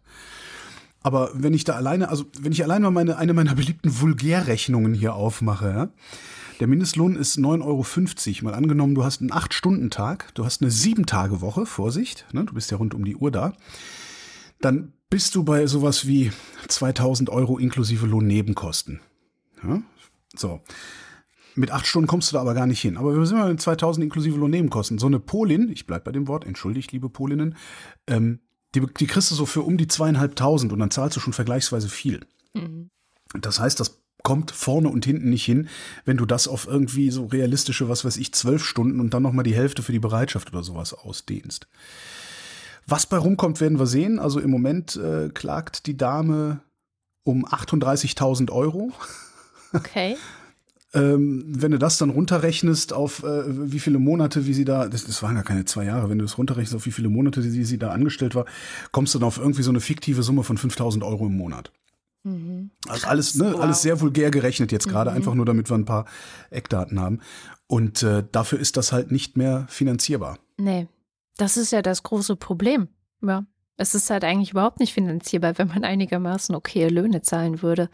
Aber wenn ich da alleine, also wenn ich alleine mal meine, eine meiner beliebten Vulgärrechnungen hier aufmache, ja, der Mindestlohn ist 9,50 Euro. Mal angenommen, du hast einen 8-Stunden-Tag, du hast eine 7-Tage-Woche, Vorsicht, ne, du bist ja rund um die Uhr da dann bist du bei sowas wie 2000 Euro inklusive Lohnnebenkosten. Ja? So. Mit acht Stunden kommst du da aber gar nicht hin. Aber wir sind mal mit 2000 inklusive Lohnnebenkosten. So eine Polin, ich bleib bei dem Wort, entschuldigt, liebe Polinnen, ähm, die, die kriegst du so für um die zweieinhalbtausend und dann zahlst du schon vergleichsweise viel. Mhm. Das heißt, das kommt vorne und hinten nicht hin, wenn du das auf irgendwie so realistische, was weiß ich, zwölf Stunden und dann nochmal die Hälfte für die Bereitschaft oder sowas ausdehnst. Was bei rumkommt, werden wir sehen. Also im Moment äh, klagt die Dame um 38.000 Euro. Okay. <laughs> ähm, wenn du das dann runterrechnest auf äh, wie viele Monate, wie sie da, das, das waren ja keine zwei Jahre, wenn du das runterrechnest auf wie viele Monate, die sie da angestellt war, kommst du dann auf irgendwie so eine fiktive Summe von 5.000 Euro im Monat. Mhm. Also alles, ne, wow. alles sehr vulgär gerechnet jetzt gerade, mhm. einfach nur damit wir ein paar Eckdaten haben. Und äh, dafür ist das halt nicht mehr finanzierbar. Nee. Das ist ja das große Problem. Ja. Es ist halt eigentlich überhaupt nicht finanzierbar, wenn man einigermaßen okay Löhne zahlen würde.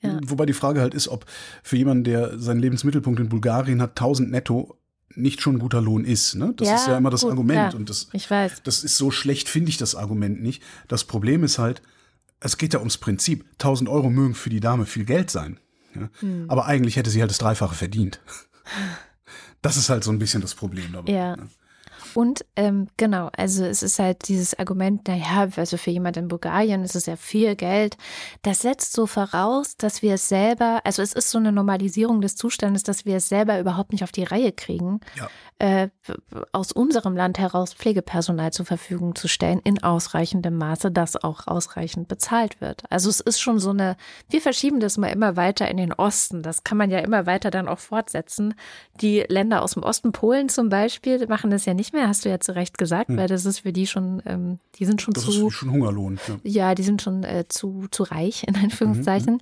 Ja. Wobei die Frage halt ist, ob für jemanden, der seinen Lebensmittelpunkt in Bulgarien hat, 1000 netto nicht schon ein guter Lohn ist. Ne? Das ja, ist ja immer das gut, Argument. Ja, und das, ich weiß. das ist so schlecht, finde ich das Argument nicht. Das Problem ist halt, es geht ja ums Prinzip. 1000 Euro mögen für die Dame viel Geld sein. Ja? Hm. Aber eigentlich hätte sie halt das Dreifache verdient. Das ist halt so ein bisschen das Problem dabei. Ja. Ne? Und ähm, genau, also es ist halt dieses Argument, naja, also für jemand in Bulgarien ist es ja viel Geld. Das setzt so voraus, dass wir es selber, also es ist so eine Normalisierung des Zustandes, dass wir es selber überhaupt nicht auf die Reihe kriegen, ja. äh, aus unserem Land heraus Pflegepersonal zur Verfügung zu stellen, in ausreichendem Maße, das auch ausreichend bezahlt wird. Also es ist schon so eine, wir verschieben das mal immer weiter in den Osten. Das kann man ja immer weiter dann auch fortsetzen. Die Länder aus dem Osten, Polen zum Beispiel, machen das ja nicht mehr mehr, hast du ja zu Recht gesagt, hm. weil das ist für die schon, ähm, die sind schon das zu. Ist schon Hungerlohn. Ja. ja, die sind schon äh, zu, zu reich, in Anführungszeichen. Mhm.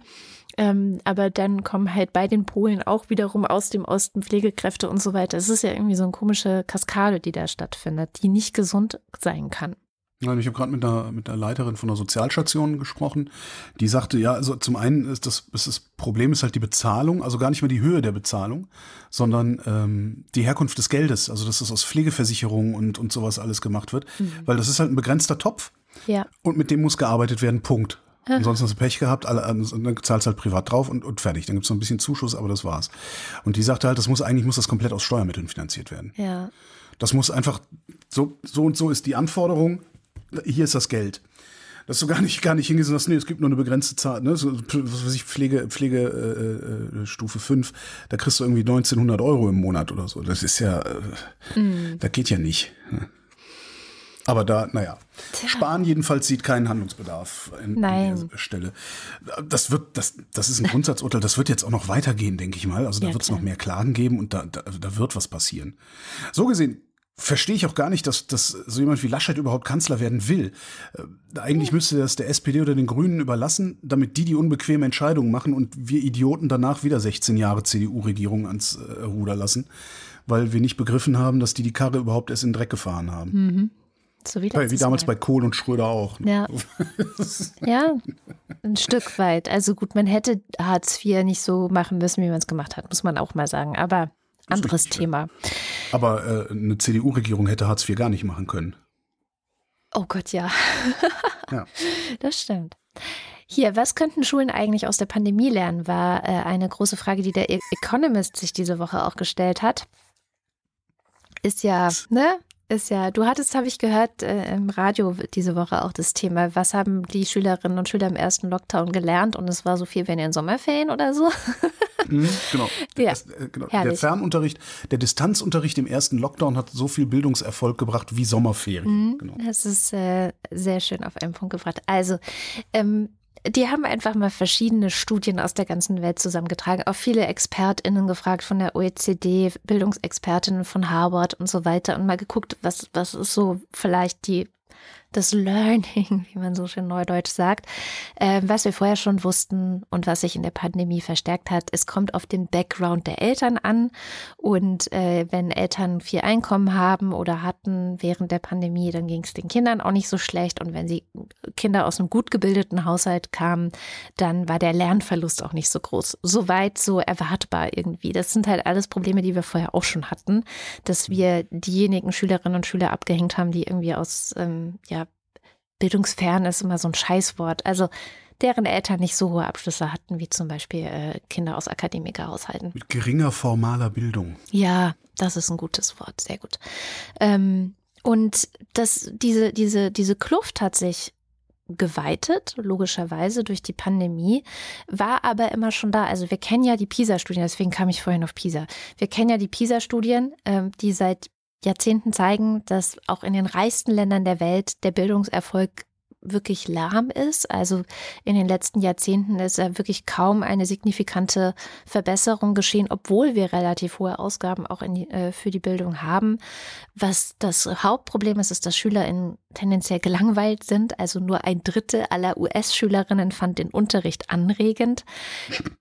Ähm, aber dann kommen halt bei den Polen auch wiederum aus dem Osten Pflegekräfte und so weiter. Es ist ja irgendwie so eine komische Kaskade, die da stattfindet, die nicht gesund sein kann. Ich habe gerade mit der, mit der Leiterin von der Sozialstation gesprochen. Die sagte, ja, also zum einen ist das, ist das Problem ist halt die Bezahlung, also gar nicht mehr die Höhe der Bezahlung, sondern ähm, die Herkunft des Geldes, also dass das aus Pflegeversicherungen und, und sowas alles gemacht wird. Mhm. Weil das ist halt ein begrenzter Topf ja. und mit dem muss gearbeitet werden, Punkt. Ansonsten hast du Pech gehabt, alle, dann zahlst halt privat drauf und, und fertig. Dann gibt's noch ein bisschen Zuschuss, aber das war's. Und die sagte halt, das muss eigentlich muss das komplett aus Steuermitteln finanziert werden. Ja. Das muss einfach, so, so und so ist die Anforderung, hier ist das Geld. Dass du gar nicht, gar nicht hingehst und sagst, nee, es gibt nur eine begrenzte Zahl, ne? So, was weiß ich, Pflege, Pflege äh, äh, Stufe 5, da kriegst du irgendwie 1900 Euro im Monat oder so. Das ist ja, äh, mm. das geht ja nicht. Ne? Aber da, naja. Tja. Spahn jedenfalls sieht keinen Handlungsbedarf an der Stelle. Das wird, das, das ist ein Grundsatzurteil, das wird jetzt auch noch weitergehen, denke ich mal. Also da ja, wird es noch mehr Klagen geben und da, da, da wird was passieren. So gesehen verstehe ich auch gar nicht, dass, dass so jemand wie Laschet überhaupt Kanzler werden will. Äh, eigentlich müsste das der SPD oder den Grünen überlassen, damit die die unbequeme Entscheidungen machen und wir Idioten danach wieder 16 Jahre CDU-Regierung ans äh, Ruder lassen, weil wir nicht begriffen haben, dass die die Karre überhaupt erst in den Dreck gefahren haben. Mhm. So wie, wie damals Mal. bei Kohl und Schröder auch. Ja. <laughs> ja, ein Stück weit. Also gut, man hätte Hartz IV nicht so machen müssen, wie man es gemacht hat, muss man auch mal sagen. Aber anderes richtig, Thema. Aber äh, eine CDU-Regierung hätte Hartz IV gar nicht machen können. Oh Gott, ja. <laughs> ja. Das stimmt. Hier, was könnten Schulen eigentlich aus der Pandemie lernen, war äh, eine große Frage, die der Economist sich diese Woche auch gestellt hat. Ist ja, ne? Ist ja, du hattest, habe ich gehört, äh, im Radio diese Woche auch das Thema, was haben die Schülerinnen und Schüler im ersten Lockdown gelernt und es war so viel wie in den Sommerferien oder so. <laughs> Mhm, genau. Ja, das, äh, genau. Der Fernunterricht, der Distanzunterricht im ersten Lockdown hat so viel Bildungserfolg gebracht wie Sommerferien. Mhm, genau. Das ist äh, sehr schön auf einen Punkt gebracht. Also, ähm, die haben einfach mal verschiedene Studien aus der ganzen Welt zusammengetragen, auch viele ExpertInnen gefragt von der OECD, Bildungsexpertinnen von Harvard und so weiter und mal geguckt, was, was ist so vielleicht die das Learning, <laughs> wie man so schön neudeutsch sagt, äh, was wir vorher schon wussten und was sich in der Pandemie verstärkt hat. Es kommt auf den Background der Eltern an und äh, wenn Eltern viel Einkommen haben oder hatten während der Pandemie, dann ging es den Kindern auch nicht so schlecht und wenn sie Kinder aus einem gut gebildeten Haushalt kamen, dann war der Lernverlust auch nicht so groß. Soweit so erwartbar irgendwie. Das sind halt alles Probleme, die wir vorher auch schon hatten, dass wir diejenigen Schülerinnen und Schüler abgehängt haben, die irgendwie aus ähm, ja, bildungsfern ist immer so ein Scheißwort. Also deren Eltern nicht so hohe Abschlüsse hatten, wie zum Beispiel äh, Kinder aus Akademikerhaushalten. Mit geringer formaler Bildung. Ja, das ist ein gutes Wort, sehr gut. Ähm, und das, diese, diese, diese Kluft hat sich geweitet, logischerweise durch die Pandemie, war aber immer schon da. Also wir kennen ja die PISA-Studien, deswegen kam ich vorhin auf PISA. Wir kennen ja die PISA-Studien, ähm, die seit Jahrzehnten zeigen, dass auch in den reichsten Ländern der Welt der Bildungserfolg wirklich lahm ist. Also in den letzten Jahrzehnten ist ja wirklich kaum eine signifikante Verbesserung geschehen, obwohl wir relativ hohe Ausgaben auch die, äh, für die Bildung haben. Was das Hauptproblem ist, ist, dass SchülerInnen tendenziell gelangweilt sind. Also nur ein Drittel aller US-Schülerinnen fand den Unterricht anregend.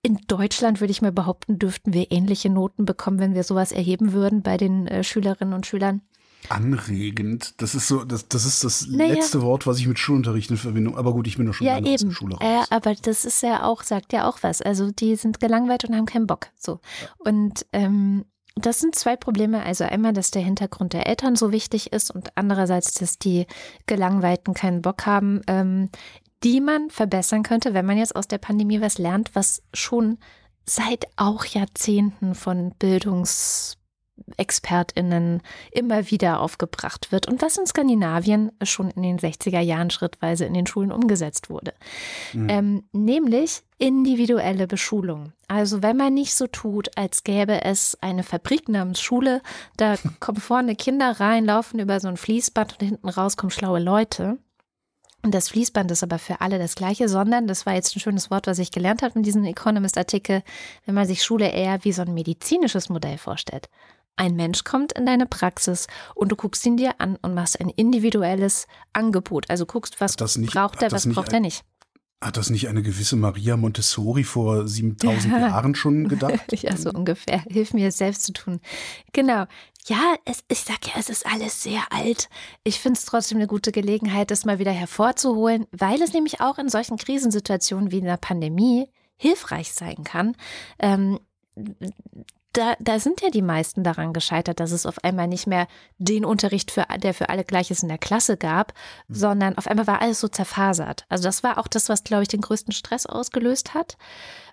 In Deutschland würde ich mir behaupten, dürften wir ähnliche Noten bekommen, wenn wir sowas erheben würden bei den äh, Schülerinnen und Schülern. Anregend. Das ist so, das, das ist das naja. letzte Wort, was ich mit Schulunterricht in Verbindung. Aber gut, ich bin doch schon ja, lange eben. aus der Schule raus. Ja, aber das ist ja auch, sagt ja auch was. Also die sind gelangweilt und haben keinen Bock. So. Und ähm, das sind zwei Probleme. Also einmal, dass der Hintergrund der Eltern so wichtig ist und andererseits, dass die Gelangweilten keinen Bock haben, ähm, die man verbessern könnte, wenn man jetzt aus der Pandemie was lernt, was schon seit auch Jahrzehnten von Bildungs ExpertInnen immer wieder aufgebracht wird und was in Skandinavien schon in den 60er Jahren schrittweise in den Schulen umgesetzt wurde. Mhm. Ähm, nämlich individuelle Beschulung. Also wenn man nicht so tut, als gäbe es eine Fabrik namens Schule, da <laughs> kommen vorne Kinder rein, laufen über so ein Fließband und hinten raus kommen schlaue Leute. Und das Fließband ist aber für alle das gleiche, sondern, das war jetzt ein schönes Wort, was ich gelernt habe in diesem Economist-Artikel, wenn man sich Schule eher wie so ein medizinisches Modell vorstellt. Ein Mensch kommt in deine Praxis und du guckst ihn dir an und machst ein individuelles Angebot. Also guckst, was nicht, braucht er, was braucht er nicht. Hat das nicht eine gewisse Maria Montessori vor 7000 <laughs> Jahren schon gedacht? <laughs> ja, so ungefähr. Hilf mir es selbst zu tun. Genau. Ja, es, ich sag ja, es ist alles sehr alt. Ich finde es trotzdem eine gute Gelegenheit, das mal wieder hervorzuholen, weil es nämlich auch in solchen Krisensituationen wie in der Pandemie hilfreich sein kann, ähm, da, da sind ja die meisten daran gescheitert, dass es auf einmal nicht mehr den Unterricht, für, der für alle gleich ist in der Klasse gab, mhm. sondern auf einmal war alles so zerfasert. Also das war auch das, was, glaube ich, den größten Stress ausgelöst hat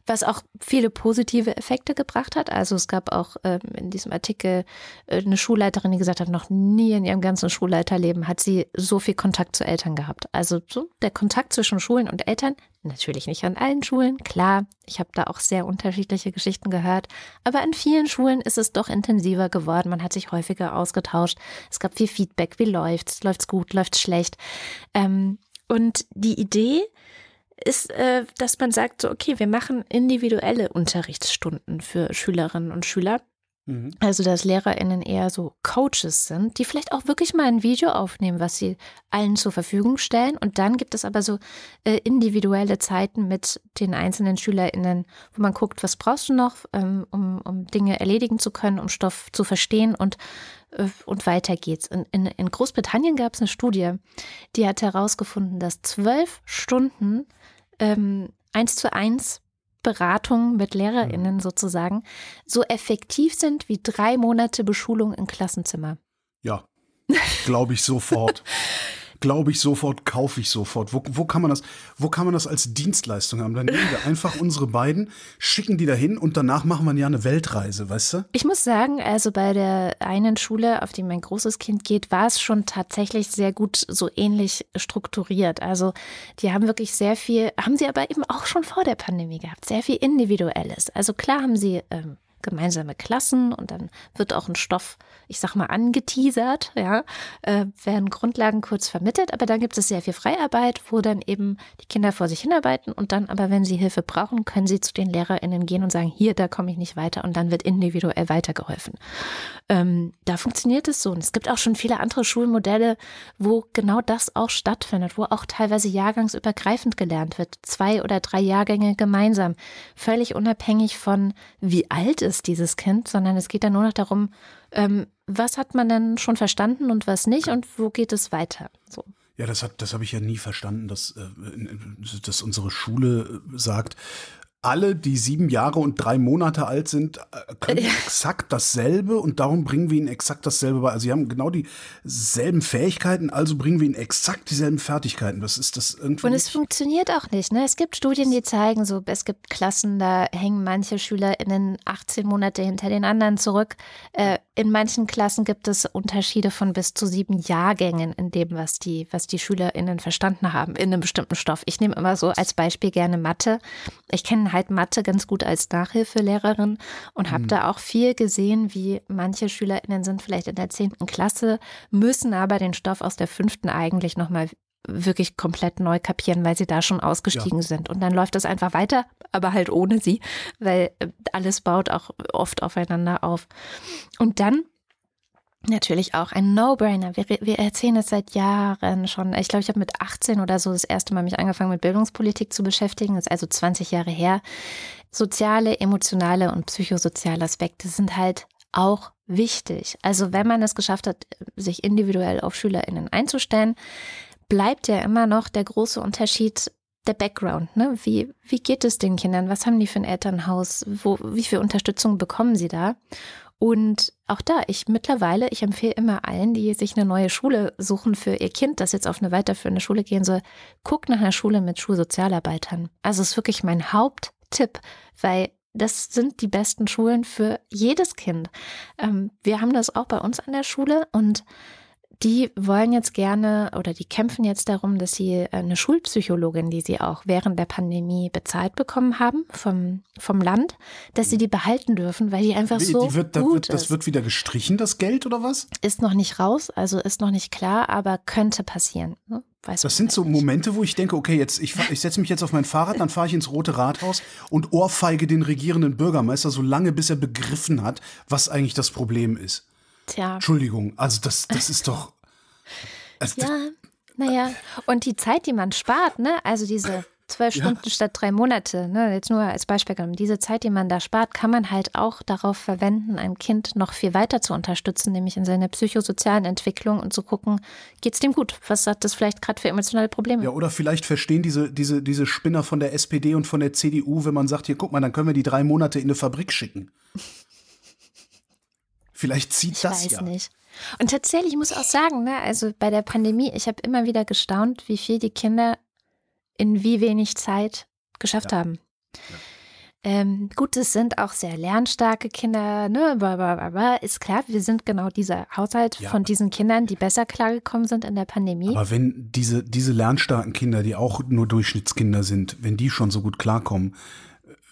was auch viele positive Effekte gebracht hat. Also es gab auch ähm, in diesem Artikel äh, eine Schulleiterin, die gesagt hat, noch nie in ihrem ganzen Schulleiterleben hat sie so viel Kontakt zu Eltern gehabt. Also so der Kontakt zwischen Schulen und Eltern, natürlich nicht an allen Schulen, klar, ich habe da auch sehr unterschiedliche Geschichten gehört, aber an vielen Schulen ist es doch intensiver geworden. Man hat sich häufiger ausgetauscht. Es gab viel Feedback, wie läuft's, läuft's gut, läuft's schlecht. Ähm, und die Idee, ist, äh, dass man sagt, so, okay, wir machen individuelle Unterrichtsstunden für Schülerinnen und Schüler. Mhm. Also, dass LehrerInnen eher so Coaches sind, die vielleicht auch wirklich mal ein Video aufnehmen, was sie allen zur Verfügung stellen. Und dann gibt es aber so äh, individuelle Zeiten mit den einzelnen SchülerInnen, wo man guckt, was brauchst du noch, ähm, um, um Dinge erledigen zu können, um Stoff zu verstehen und äh, und weiter geht's. In, in, in Großbritannien gab es eine Studie, die hat herausgefunden, dass zwölf Stunden ähm, eins zu eins Beratung mit LehrerInnen mhm. sozusagen so effektiv sind wie drei Monate Beschulung im Klassenzimmer. Ja, glaube ich sofort. <laughs> glaube ich sofort, kaufe ich sofort. Wo, wo, kann man das, wo kann man das als Dienstleistung haben? Dann nehmen wir einfach <laughs> unsere beiden, schicken die dahin und danach machen wir ja eine Weltreise, weißt du? Ich muss sagen, also bei der einen Schule, auf die mein großes Kind geht, war es schon tatsächlich sehr gut so ähnlich strukturiert. Also die haben wirklich sehr viel, haben sie aber eben auch schon vor der Pandemie gehabt, sehr viel Individuelles. Also klar haben sie ähm, gemeinsame Klassen und dann wird auch ein Stoff, ich sag mal, angeteasert, ja, äh, werden Grundlagen kurz vermittelt, aber dann gibt es sehr viel Freiarbeit, wo dann eben die Kinder vor sich hinarbeiten und dann aber, wenn sie Hilfe brauchen, können sie zu den LehrerInnen gehen und sagen, hier, da komme ich nicht weiter und dann wird individuell weitergeholfen. Ähm, da funktioniert es so. Und es gibt auch schon viele andere Schulmodelle, wo genau das auch stattfindet, wo auch teilweise jahrgangsübergreifend gelernt wird, zwei oder drei Jahrgänge gemeinsam, völlig unabhängig von wie alt ist ist, dieses Kind, sondern es geht dann nur noch darum, ähm, was hat man denn schon verstanden und was nicht und wo geht es weiter. So. Ja, das das habe ich ja nie verstanden, dass, äh, dass unsere Schule sagt, alle, die sieben Jahre und drei Monate alt sind, äh, können ja. exakt dasselbe und darum bringen wir ihnen exakt dasselbe bei. Also sie haben genau dieselben Fähigkeiten, also bringen wir ihnen exakt dieselben Fertigkeiten. Das ist das irgendwie. Und es funktioniert auch nicht. Ne? Es gibt Studien, die zeigen, so es gibt Klassen, da hängen manche SchülerInnen 18 Monate hinter den anderen zurück. Äh, in manchen Klassen gibt es Unterschiede von bis zu sieben Jahrgängen in dem, was die, was die SchülerInnen verstanden haben in einem bestimmten Stoff. Ich nehme immer so als Beispiel gerne Mathe. Ich kenne halt Mathe ganz gut als Nachhilfelehrerin und habe mhm. da auch viel gesehen, wie manche SchülerInnen sind vielleicht in der zehnten Klasse, müssen aber den Stoff aus der fünften eigentlich nochmal wirklich komplett neu kapieren, weil sie da schon ausgestiegen ja. sind. Und dann läuft es einfach weiter, aber halt ohne sie, weil äh, alles baut auch oft aufeinander auf. Und dann Natürlich auch ein No-Brainer. Wir, wir erzählen es seit Jahren schon. Ich glaube, ich habe mit 18 oder so das erste Mal mich angefangen mit Bildungspolitik zu beschäftigen. Das ist also 20 Jahre her. Soziale, emotionale und psychosoziale Aspekte sind halt auch wichtig. Also wenn man es geschafft hat, sich individuell auf SchülerInnen einzustellen, bleibt ja immer noch der große Unterschied der Background, ne? Wie, wie geht es den Kindern? Was haben die für ein Elternhaus? Wo, wie viel Unterstützung bekommen sie da? Und auch da, ich mittlerweile, ich empfehle immer allen, die sich eine neue Schule suchen für ihr Kind, das jetzt auf eine weiterführende Schule gehen soll, guckt nach einer Schule mit Schulsozialarbeitern. Also ist wirklich mein Haupttipp, weil das sind die besten Schulen für jedes Kind. Ähm, wir haben das auch bei uns an der Schule und die wollen jetzt gerne oder die kämpfen jetzt darum, dass sie eine Schulpsychologin, die sie auch während der Pandemie bezahlt bekommen haben vom, vom Land, dass sie die behalten dürfen, weil die einfach so die wird, gut wird, Das ist. wird wieder gestrichen, das Geld oder was? Ist noch nicht raus, also ist noch nicht klar, aber könnte passieren. Ne? Weiß das sind so. Momente, wo ich denke, okay, jetzt ich, ich setze mich jetzt auf mein Fahrrad, dann fahre ich ins Rote Rathaus und ohrfeige den regierenden Bürgermeister so lange, bis er begriffen hat, was eigentlich das Problem ist. Tja. Entschuldigung, also das, das ist doch. <laughs> Also ja, naja. Und die Zeit, die man spart, ne? Also diese zwölf Stunden ja. statt drei Monate, ne? Jetzt nur als Beispiel genommen. Diese Zeit, die man da spart, kann man halt auch darauf verwenden, ein Kind noch viel weiter zu unterstützen, nämlich in seiner psychosozialen Entwicklung und zu gucken, geht's dem gut? Was hat das vielleicht gerade für emotionale Probleme? Ja, oder vielleicht verstehen diese, diese, diese Spinner von der SPD und von der CDU, wenn man sagt, hier, guck mal, dann können wir die drei Monate in eine Fabrik schicken. Vielleicht zieht Ich das weiß ja. nicht. Und tatsächlich ich muss auch sagen, ne, also bei der Pandemie, ich habe immer wieder gestaunt, wie viel die Kinder in wie wenig Zeit geschafft Ja. haben. Ähm, gut, es sind auch sehr lernstarke Kinder, ne, bla, bla, bla, bla. ist klar, wir sind genau dieser Haushalt Ja. von diesen Kindern, die besser klargekommen sind in der Pandemie. Aber wenn diese, diese lernstarken Kinder, die auch nur Durchschnittskinder sind, wenn die schon so gut klarkommen,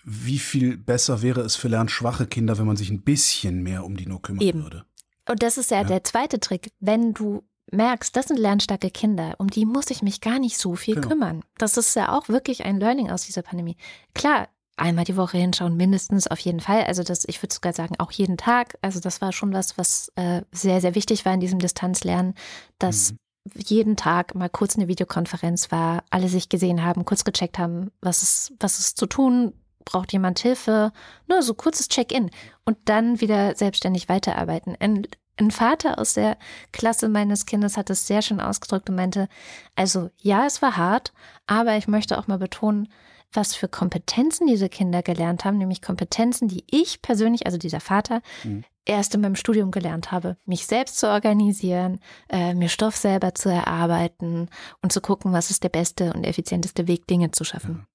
wie viel besser wäre es für lernschwache Kinder, wenn man sich ein bisschen mehr um die nur kümmern Eben. würde? Und das ist ja, Ja. der zweite Trick. Wenn du merkst, das sind lernstarke Kinder, um die muss ich mich gar nicht so viel Genau. kümmern. Das ist ja auch wirklich ein Learning aus dieser Pandemie. Klar, einmal die Woche hinschauen, mindestens auf jeden Fall. Also das, ich würde sogar sagen, auch jeden Tag. Also das war schon was, was äh, sehr, sehr wichtig war in diesem Distanzlernen, dass Mhm. jeden Tag mal kurz eine Videokonferenz war, alle sich gesehen haben, kurz gecheckt haben, was ist, was ist zu tun, braucht jemand Hilfe, nur so kurzes Check-in und dann wieder selbstständig weiterarbeiten. Ein, ein Vater aus der Klasse meines Kindes hat es sehr schön ausgedrückt und meinte, also ja, es war hart, aber ich möchte auch mal betonen, was für Kompetenzen diese Kinder gelernt haben, nämlich Kompetenzen, die ich persönlich, also dieser Vater, Mhm. erst in meinem Studium gelernt habe, mich selbst zu organisieren, äh, mir Stoff selber zu erarbeiten und zu gucken, was ist der beste und effizienteste Weg, Dinge zu schaffen.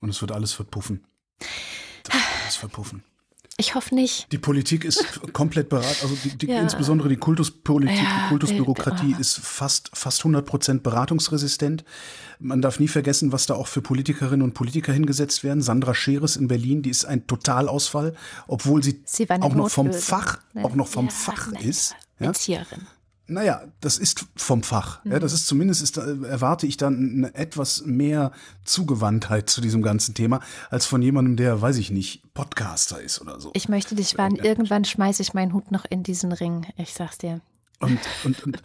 Und es wird alles verpuffen. Das verpuffen. Ich hoffe nicht. Die Politik ist komplett beraten, also die, die, Ja. insbesondere die Kultuspolitik, Ja, die Kultusbürokratie oh. ist fast, fast 100 Prozent beratungsresistent. Man darf nie vergessen, was da auch für Politikerinnen und Politiker hingesetzt werden. Sandra Scheres in Berlin, die ist ein Totalausfall, obwohl sie, Sie war eine auch noch vom. Fach, auch noch vom Fach ist. Ja? Erzieherin. Naja, das ist vom Fach. Ja, das ist zumindest ist, erwarte ich dann eine etwas mehr Zugewandtheit zu diesem ganzen Thema, als von jemandem, der, weiß ich nicht, Podcaster ist oder so. Ich möchte dich warnen, irgendwann schmeiße ich meinen Hut noch in diesen Ring. Ich sag's dir. Und, und, und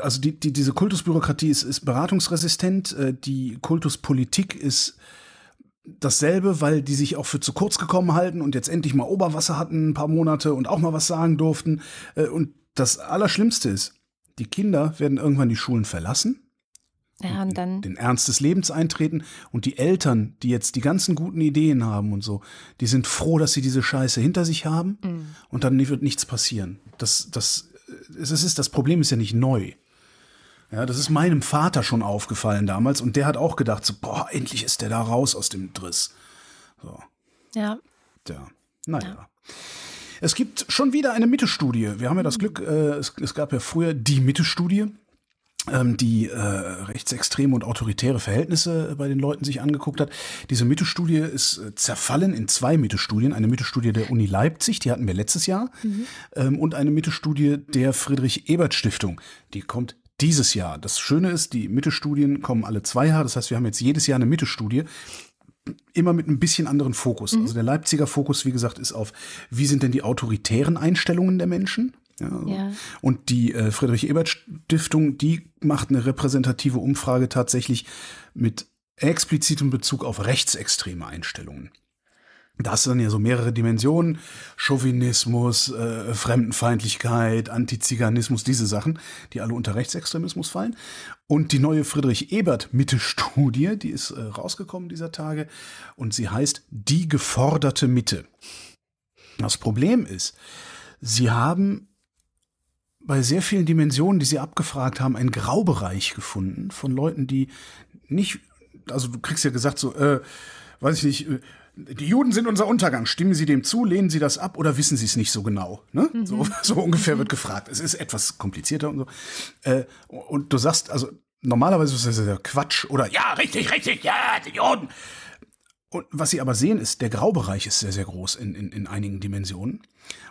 also die, die, diese Kultusbürokratie ist, ist beratungsresistent, äh, die Kultuspolitik ist dasselbe, weil die sich auch für zu kurz gekommen halten und jetzt endlich mal Oberwasser hatten, ein paar Monate und auch mal was sagen durften. Äh, Und das Allerschlimmste ist, die Kinder werden irgendwann die Schulen verlassen, Ja, und dann. den Ernst des Lebens eintreten und die Eltern, die jetzt die ganzen guten Ideen haben und so, die sind froh, dass sie diese Scheiße hinter sich haben Mhm. und dann wird nichts passieren. Das, das, es ist, das Problem ist ja nicht neu. Ja, das ist meinem Vater schon aufgefallen damals und der hat auch gedacht, so, boah, endlich ist der da raus aus dem Driss. So, Ja. ja, naja. Es gibt schon wieder eine Mitte-Studie. Wir haben ja das Glück, äh, es, es gab ja früher die Mitte-Studie, ähm, die äh, rechtsextreme und autoritäre Verhältnisse äh, bei den Leuten sich angeguckt hat. Diese Mitte-Studie ist äh, zerfallen in zwei Mitte-Studien. Eine Mitte-Studie der Uni Leipzig, die hatten wir letztes Jahr, ähm, und eine Mitte-Studie der Friedrich-Ebert-Stiftung. Die kommt dieses Jahr. Das Schöne ist, die Mitte-Studien kommen alle zwei Jahre. Das heißt, wir haben jetzt jedes Jahr eine Mitte-Studie immer mit ein bisschen anderen Fokus. Also der Leipziger Fokus, wie gesagt, ist auf, wie sind denn die autoritären Einstellungen der Menschen? Ja, also. Ja. Und die äh, Friedrich-Ebert-Stiftung, die macht eine repräsentative Umfrage tatsächlich mit explizitem Bezug auf rechtsextreme Einstellungen. Da hast du dann ja so mehrere Dimensionen, Chauvinismus, äh, Fremdenfeindlichkeit, Antiziganismus, diese Sachen, die alle unter Rechtsextremismus fallen. Und die neue Friedrich-Ebert-Mitte-Studie, die ist äh, rausgekommen dieser Tage und sie heißt Die geforderte Mitte. Das Problem ist, sie haben bei sehr vielen Dimensionen, die sie abgefragt haben, einen Graubereich gefunden von Leuten, die nicht, also du kriegst ja gesagt so, äh, weiß ich nicht, äh, die Juden sind unser Untergang. Stimmen Sie dem zu, lehnen Sie das ab oder wissen Sie es nicht so genau? Ne? So, <laughs> so ungefähr wird gefragt. Es ist etwas komplizierter und so. Äh, und du sagst, also normalerweise ist das ja Quatsch oder ja, richtig, richtig, ja, die Juden. Und was sie aber sehen, ist, der Graubereich ist sehr, sehr groß in, in, in einigen Dimensionen.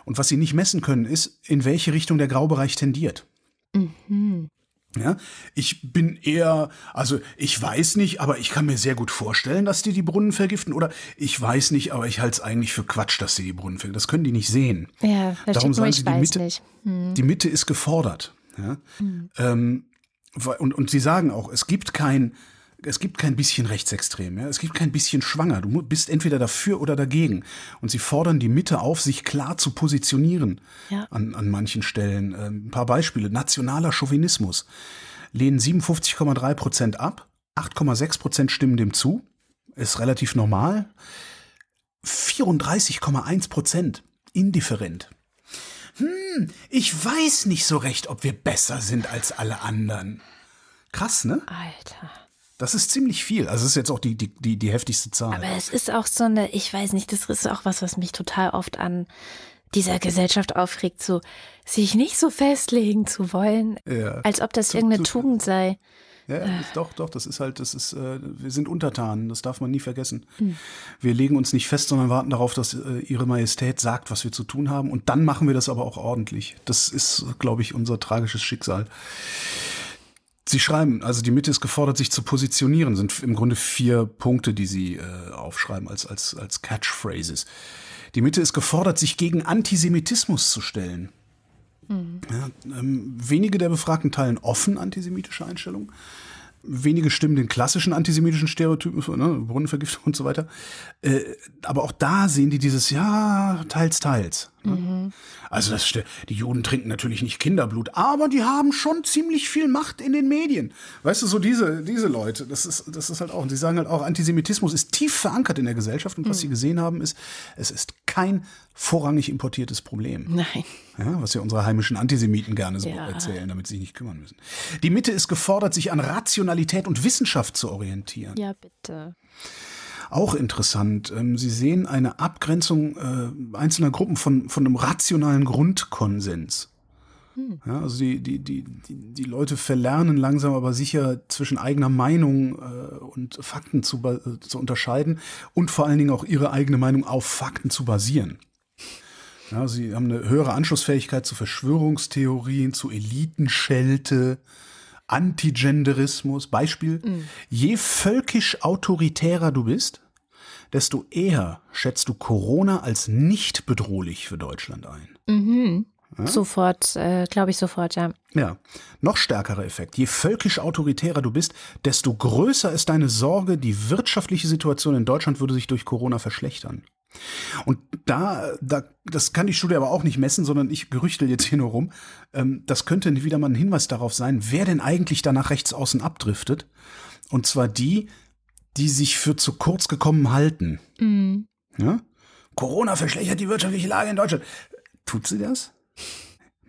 Und was sie nicht messen können, ist, in welche Richtung der Graubereich tendiert. Ja, ich bin eher, also ich weiß nicht, aber ich kann mir sehr gut vorstellen, dass die die Brunnen vergiften. Oder ich weiß nicht, aber ich halte es eigentlich für Quatsch, dass die die Brunnen vergiften. Das können die nicht sehen. Ja, da Darum sagen ich sie, die Mitte, nicht. Hm. die Mitte ist gefordert. Ja? Ähm, weil- und, und sie sagen auch, es gibt kein, es gibt kein bisschen rechtsextrem, ja? es gibt kein bisschen schwanger. Du bist entweder dafür oder dagegen. Und sie fordern die Mitte auf, sich klar zu positionieren Ja. an, an manchen Stellen. Ähm, ein paar Beispiele. Nationaler Chauvinismus. Lehnen 57,3 Prozent ab, 8,6 Prozent stimmen dem zu. Ist relativ normal. 34,1 Prozent indifferent. hm, ich weiß nicht so recht, ob wir besser sind als alle anderen. Krass, ne? Alter. Das ist ziemlich viel. Also es ist jetzt auch die, die, die, die heftigste Zahl. Aber es ist auch so eine, ich weiß nicht, das ist auch was, was mich total oft an dieser Gesellschaft aufregt, so sich nicht so festlegen zu wollen, Ja. als ob das Zu- irgendeine zu- Tugend sei. Ja, doch, doch, das ist halt, das ist, äh, wir sind Untertanen, das darf man nie vergessen. Wir legen uns nicht fest, sondern warten darauf, dass äh, Ihre Majestät sagt, was wir zu tun haben. Und dann machen wir das aber auch ordentlich. Das ist, glaube ich, unser tragisches Schicksal. Sie schreiben, also die Mitte ist gefordert, sich zu positionieren, sind im Grunde vier Punkte, die Sie äh, aufschreiben als, als, als Catchphrases. Die Mitte ist gefordert, sich gegen Antisemitismus zu stellen. Ja, ähm, wenige der Befragten teilen offen antisemitische Einstellungen. Wenige stimmen den klassischen antisemitischen Stereotypen, ne, Brunnenvergiftung und so weiter. Äh, aber auch da sehen die dieses, ja, teils, teils. Ne? Also das, die Juden trinken natürlich nicht Kinderblut, aber die haben schon ziemlich viel Macht in den Medien. Weißt du, so diese, diese Leute, das ist, das ist halt auch, und sie sagen halt auch, Antisemitismus ist tief verankert in der Gesellschaft und was sie gesehen haben ist, es ist kein vorrangig importiertes Problem. Nein. Ja, was ja unsere heimischen Antisemiten gerne so Ja. erzählen, damit sie sich nicht kümmern müssen. Die Mitte ist gefordert, sich an Rationalität und Wissenschaft zu orientieren. Ja, bitte. Auch interessant. ähm, Sie sehen eine Abgrenzung äh, einzelner Gruppen von, von einem rationalen Grundkonsens. Ja, also die, die, die, die, Leute verlernen langsam aber sicher zwischen eigener Meinung äh, und Fakten zu, äh, zu unterscheiden und vor allen Dingen auch ihre eigene Meinung auf Fakten zu basieren. Ja, sie haben eine höhere Anschlussfähigkeit zu Verschwörungstheorien, zu Elitenschelte, Antigenderismus. Beispiel, je völkisch autoritärer du bist, desto eher schätzt du Corona als nicht bedrohlich für Deutschland ein. Sofort, äh, glaube ich sofort, ja. Ja, noch stärkerer Effekt. Je völkisch autoritärer du bist, desto größer ist deine Sorge, die wirtschaftliche Situation in Deutschland würde sich durch Corona verschlechtern. Und da, da, das kann die Studie aber auch nicht messen, sondern ich gerüchtel jetzt hier nur rum. Ähm, das könnte wieder mal ein Hinweis darauf sein, wer denn eigentlich da nach rechts außen abdriftet. Und zwar die, die sich für zu kurz gekommen halten. Ja? Corona verschlechtert die wirtschaftliche Lage in Deutschland. Tut sie das?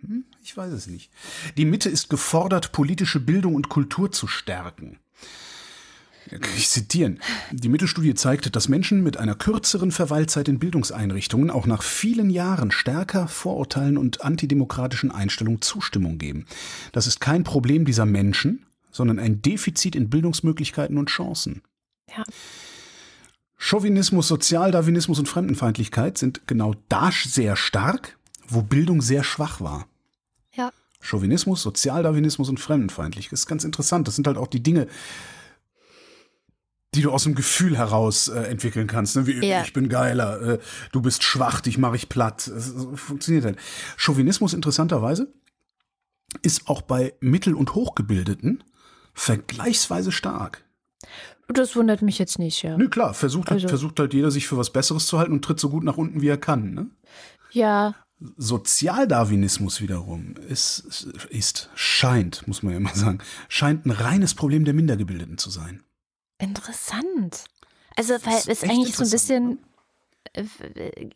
Hm, Ich weiß es nicht. Die Mitte ist gefordert, politische Bildung und Kultur zu stärken. Ich zitieren. Die Mittelstudie zeigte, dass Menschen mit einer kürzeren Verweilzeit in Bildungseinrichtungen auch nach vielen Jahren stärker Vorurteilen und antidemokratischen Einstellungen Zustimmung geben. Das ist kein Problem dieser Menschen, sondern ein Defizit in Bildungsmöglichkeiten und Chancen. Ja. Chauvinismus, Sozialdarwinismus und Fremdenfeindlichkeit sind genau da sehr stark, wo Bildung sehr schwach war. Ja. Chauvinismus, Sozialdarwinismus und Fremdenfeindlichkeit. Das ist ganz interessant. Das sind halt auch die Dinge, die du aus dem Gefühl heraus äh, entwickeln kannst. Ne? Wie, Ja. Ich bin geiler, äh, du bist schwach, dich mache ich platt. Das, das funktioniert halt. Chauvinismus interessanterweise ist auch bei Mittel- und Hochgebildeten vergleichsweise stark. Das wundert mich jetzt nicht, ja. Nö, klar, versucht, Also- versucht halt jeder, sich für was Besseres zu halten und tritt so gut nach unten, wie er kann. Ne? Ja, Sozialdarwinismus wiederum ist, ist, scheint, muss man ja immer sagen, scheint ein reines Problem der Mindergebildeten zu sein. Interessant. Also, weil ist es eigentlich so ein bisschen. äh,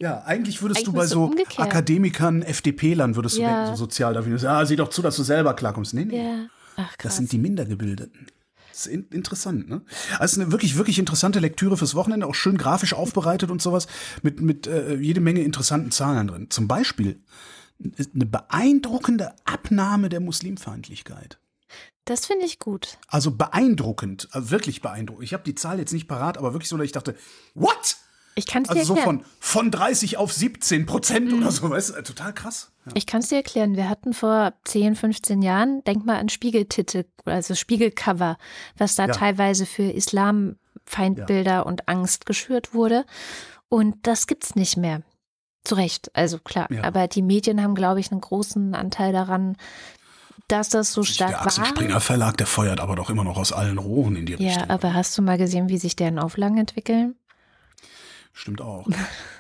Ja, eigentlich würdest Eigentlich du bei so umgekehrt. Akademikern, FDP-Lern, würdest du Ja. denken, so Sozialdarwinismus, ja, sieh doch zu, dass du selber klarkommst. Nee, nee, Ja. Ach, krass. das sind die Mindergebildeten. Das ist in, interessant, ne? Also eine wirklich, wirklich interessante Lektüre fürs Wochenende, auch schön grafisch aufbereitet und sowas, mit, mit äh, jede Menge interessanten Zahlen drin. Zum Beispiel ist eine beeindruckende Abnahme der Muslimfeindlichkeit. Das finde ich gut. Also beeindruckend, also wirklich beeindruckend. Ich habe die Zahl jetzt nicht parat, aber wirklich so, dass ich dachte, what? Ich kann es dir Also so erklären. von, von 30 auf 17 Prozent Mhm. oder so, weißt du, äh, total krass. Ja. Ich kann es dir erklären. Wir hatten vor 10, 15 Jahren, denk mal an Spiegeltitel, also Spiegelcover, was da Ja. teilweise für Islamfeindbilder und Angst geschürt wurde. Und das gibt's nicht mehr. Zu Recht, also klar. Ja. Aber die Medien haben, glaube ich, einen großen Anteil daran, dass das so stark Der Axel war. Springer Verlag, der feuert aber doch immer noch aus allen Rohren in die Ja, Richtung. aber hast du mal gesehen, wie sich deren Auflagen entwickeln? Stimmt auch.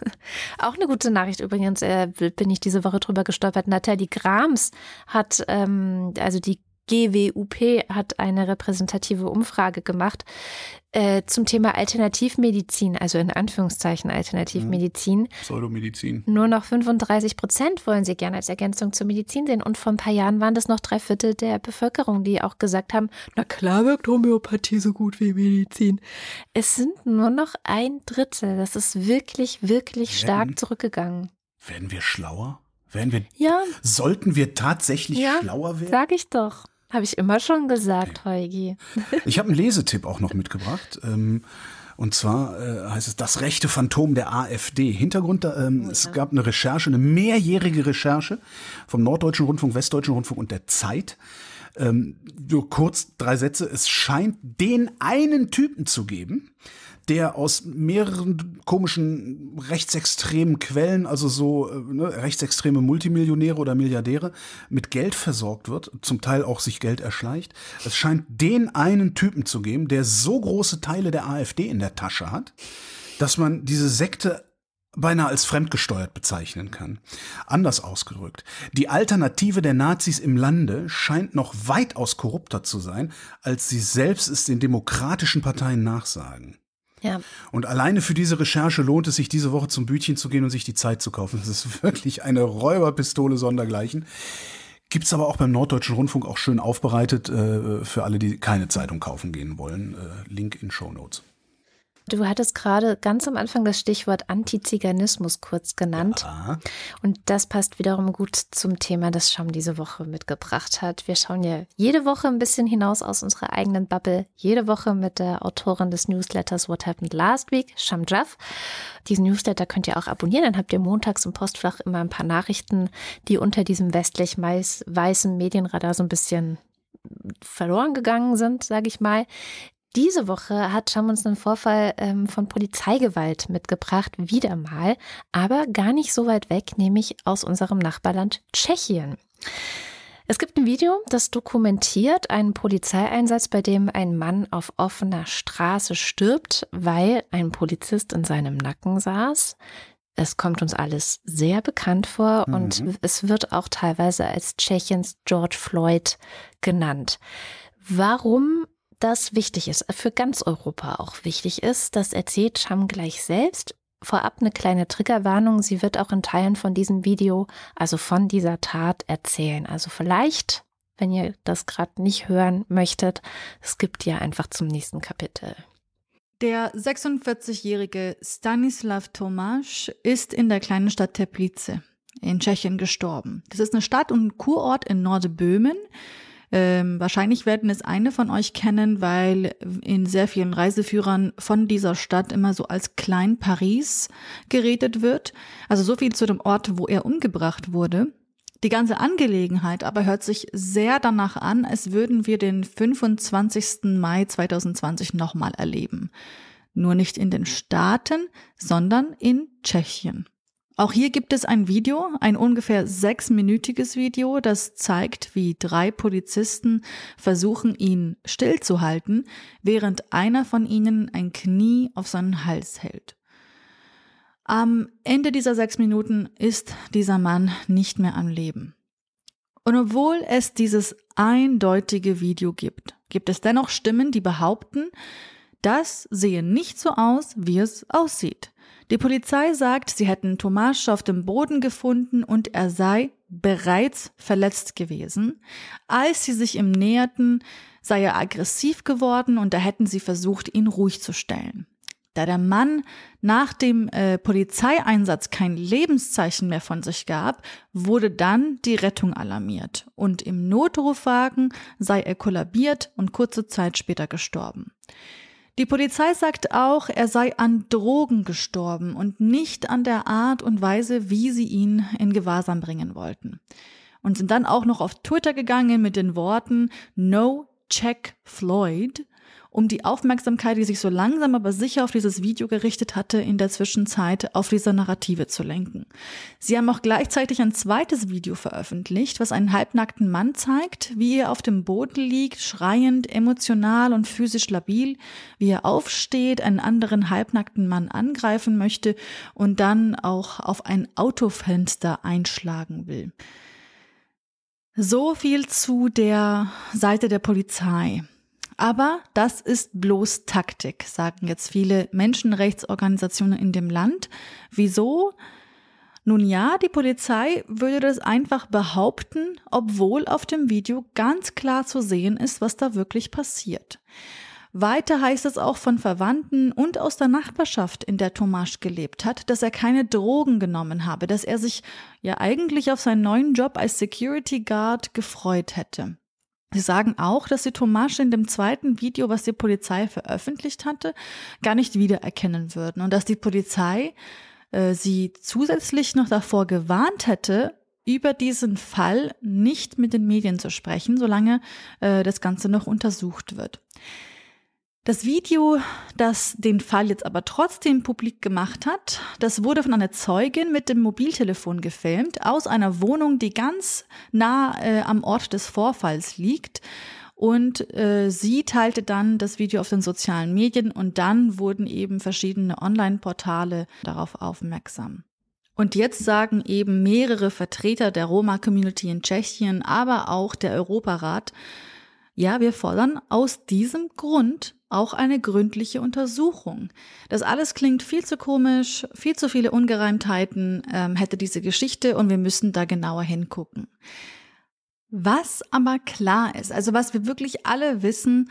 <laughs> Auch eine gute Nachricht übrigens, äh, bin ich diese Woche drüber gestolpert. Nathalie Grams hat, ähm, also die GWUP hat eine repräsentative Umfrage gemacht äh, zum Thema Alternativmedizin, also in Anführungszeichen Alternativmedizin. Pseudomedizin. Nur noch 35 Prozent wollen sie gerne als Ergänzung zur Medizin sehen. Und vor ein paar Jahren waren das noch drei Viertel der Bevölkerung, die auch gesagt haben, na klar wirkt Homöopathie so gut wie Medizin. Es sind nur noch ein Drittel. Das ist wirklich, wirklich stark Werden- zurückgegangen. Werden wir schlauer? Werden wir, Ja, sollten wir tatsächlich Ja, schlauer werden? sag ich doch. Habe ich immer schon gesagt, Heugi. <laughs> Ich habe einen Lesetipp auch noch mitgebracht. Ähm, und zwar äh, heißt es Das rechte Phantom der AfD. Hintergrund, ähm, es gab eine Recherche, eine mehrjährige Recherche vom Norddeutschen Rundfunk, Westdeutschen Rundfunk und der Zeit. Ähm, nur kurz drei Sätze. Es scheint den einen Typen zu geben, der aus mehreren komischen rechtsextremen Quellen, also so äh, ne, rechtsextreme Multimillionäre oder Milliardäre, mit Geld versorgt wird, zum Teil auch sich Geld erschleicht. Es scheint den einen Typen zu geben, der so große Teile der AfD in der Tasche hat, dass man diese Sekte beinahe als fremdgesteuert bezeichnen kann. Anders ausgedrückt, die Alternative der Nazis im Lande scheint noch weitaus korrupter zu sein, als sie selbst es den demokratischen Parteien nachsagen. Ja, Und alleine für diese Recherche lohnt es sich, diese Woche zum Bütchen zu gehen und sich die Zeit zu kaufen. Das ist <laughs> wirklich eine Räuberpistole sondergleichen. Gibt's aber auch beim Norddeutschen Rundfunk auch schön aufbereitet äh, für alle, die keine Zeitung kaufen gehen wollen. Äh, Link in Show Notes. Du hattest gerade ganz am Anfang das Stichwort Antiziganismus kurz genannt. Ah, Und das passt wiederum gut zum Thema, das Scham diese Woche mitgebracht hat. Wir schauen ja jede Woche ein bisschen hinaus aus unserer eigenen Bubble. Jede Woche mit der Autorin des Newsletters What Happened Last Week, Sham Jaff. Diesen Newsletter könnt ihr auch abonnieren. Dann habt ihr montags im Postfach immer ein paar Nachrichten, die unter diesem westlich-weißen Medienradar so ein bisschen verloren gegangen sind, sage ich mal. Diese Woche hat Scham uns einen Vorfall ähm, von Polizeigewalt mitgebracht, wieder mal, aber gar nicht so weit weg, nämlich aus unserem Nachbarland Tschechien. Es gibt ein Video, das dokumentiert einen Polizeieinsatz, bei dem ein Mann auf offener Straße stirbt, weil ein Polizist in seinem Nacken saß. Es kommt uns alles sehr bekannt vor und es wird auch teilweise als Tschechiens George Floyd genannt. Warum das wichtig ist, für ganz Europa auch wichtig ist, das erzählt Sham gleich selbst. Vorab eine kleine Triggerwarnung. Sie wird auch in Teilen von diesem Video, also von dieser Tat erzählen. Also vielleicht, wenn ihr das gerade nicht hören möchtet, es gibt ja einfach zum nächsten Kapitel. Der 46-jährige Stanislav Tomasz ist in der kleinen Stadt Teplice in Tschechien gestorben. Das ist eine Stadt und ein Kurort in Nordböhmen. Ähm, wahrscheinlich werden es eine von euch kennen, weil in sehr vielen Reiseführern von dieser Stadt immer so als Klein Paris geredet wird. Also so viel zu dem Ort, wo er umgebracht wurde. Die ganze Angelegenheit aber hört sich sehr danach an, als würden wir den 25. Mai 2020 nochmal erleben. Nur nicht in den Staaten, sondern in Tschechien. Auch hier gibt es ein Video, ein ungefähr sechsminütiges Video, das zeigt, wie drei Polizisten versuchen, ihn stillzuhalten, während einer von ihnen ein Knie auf seinen Hals hält. Am Ende dieser sechs Minuten ist dieser Mann nicht mehr am Leben. Und obwohl es dieses eindeutige Video gibt, gibt es dennoch Stimmen, die behaupten, das sehe nicht so aus, wie es aussieht. Die Polizei sagt, sie hätten Tomasz auf dem Boden gefunden und er sei bereits verletzt gewesen. Als sie sich ihm näherten, sei er aggressiv geworden und da hätten sie versucht, ihn ruhig zu stellen. Da der Mann nach dem äh, Polizeieinsatz kein Lebenszeichen mehr von sich gab, wurde dann die Rettung alarmiert und im Notrufwagen sei er kollabiert und kurze Zeit später gestorben. Die Polizei sagt auch, er sei an Drogen gestorben und nicht an der Art und Weise, wie sie ihn in Gewahrsam bringen wollten. Und sind dann auch noch auf Twitter gegangen mit den Worten No Check Floyd, um die Aufmerksamkeit, die sich so langsam aber sicher auf dieses Video gerichtet hatte, in der Zwischenzeit auf diese Narrative zu lenken. Sie haben auch gleichzeitig ein zweites Video veröffentlicht, was einen halbnackten Mann zeigt, wie er auf dem Boden liegt, schreiend, emotional und physisch labil, wie er aufsteht, einen anderen halbnackten Mann angreifen möchte und dann auch auf ein Autofenster einschlagen will. So viel zu der Seite der Polizei. Aber das ist bloß Taktik, sagen jetzt viele Menschenrechtsorganisationen in dem Land. Wieso? Nun ja, die Polizei würde das einfach behaupten, obwohl auf dem Video ganz klar zu sehen ist, was da wirklich passiert. Weiter heißt es auch von Verwandten und aus der Nachbarschaft, in der Tomasch gelebt hat, dass er keine Drogen genommen habe, dass er sich ja eigentlich auf seinen neuen Job als Security Guard gefreut hätte. Sie sagen auch, dass sie Tomasch in dem zweiten Video, was die Polizei veröffentlicht hatte, gar nicht wiedererkennen würden und dass die Polizei äh, sie zusätzlich noch davor gewarnt hätte, über diesen Fall nicht mit den Medien zu sprechen, solange äh, das Ganze noch untersucht wird. Das Video, das den Fall jetzt aber trotzdem publik gemacht hat, das wurde von einer Zeugin mit dem Mobiltelefon gefilmt aus einer Wohnung, die ganz nah äh, am Ort des Vorfalls liegt. Und äh, sie teilte dann das Video auf den sozialen Medien und dann wurden eben verschiedene Online-Portale darauf aufmerksam. Und jetzt sagen eben mehrere Vertreter der Roma-Community in Tschechien, aber auch der Europarat, ja, wir fordern aus diesem Grund auch eine gründliche Untersuchung. Das alles klingt viel zu komisch, viel zu viele Ungereimtheiten ähm, hätte diese Geschichte und wir müssen da genauer hingucken. Was aber klar ist, also was wir wirklich alle wissen,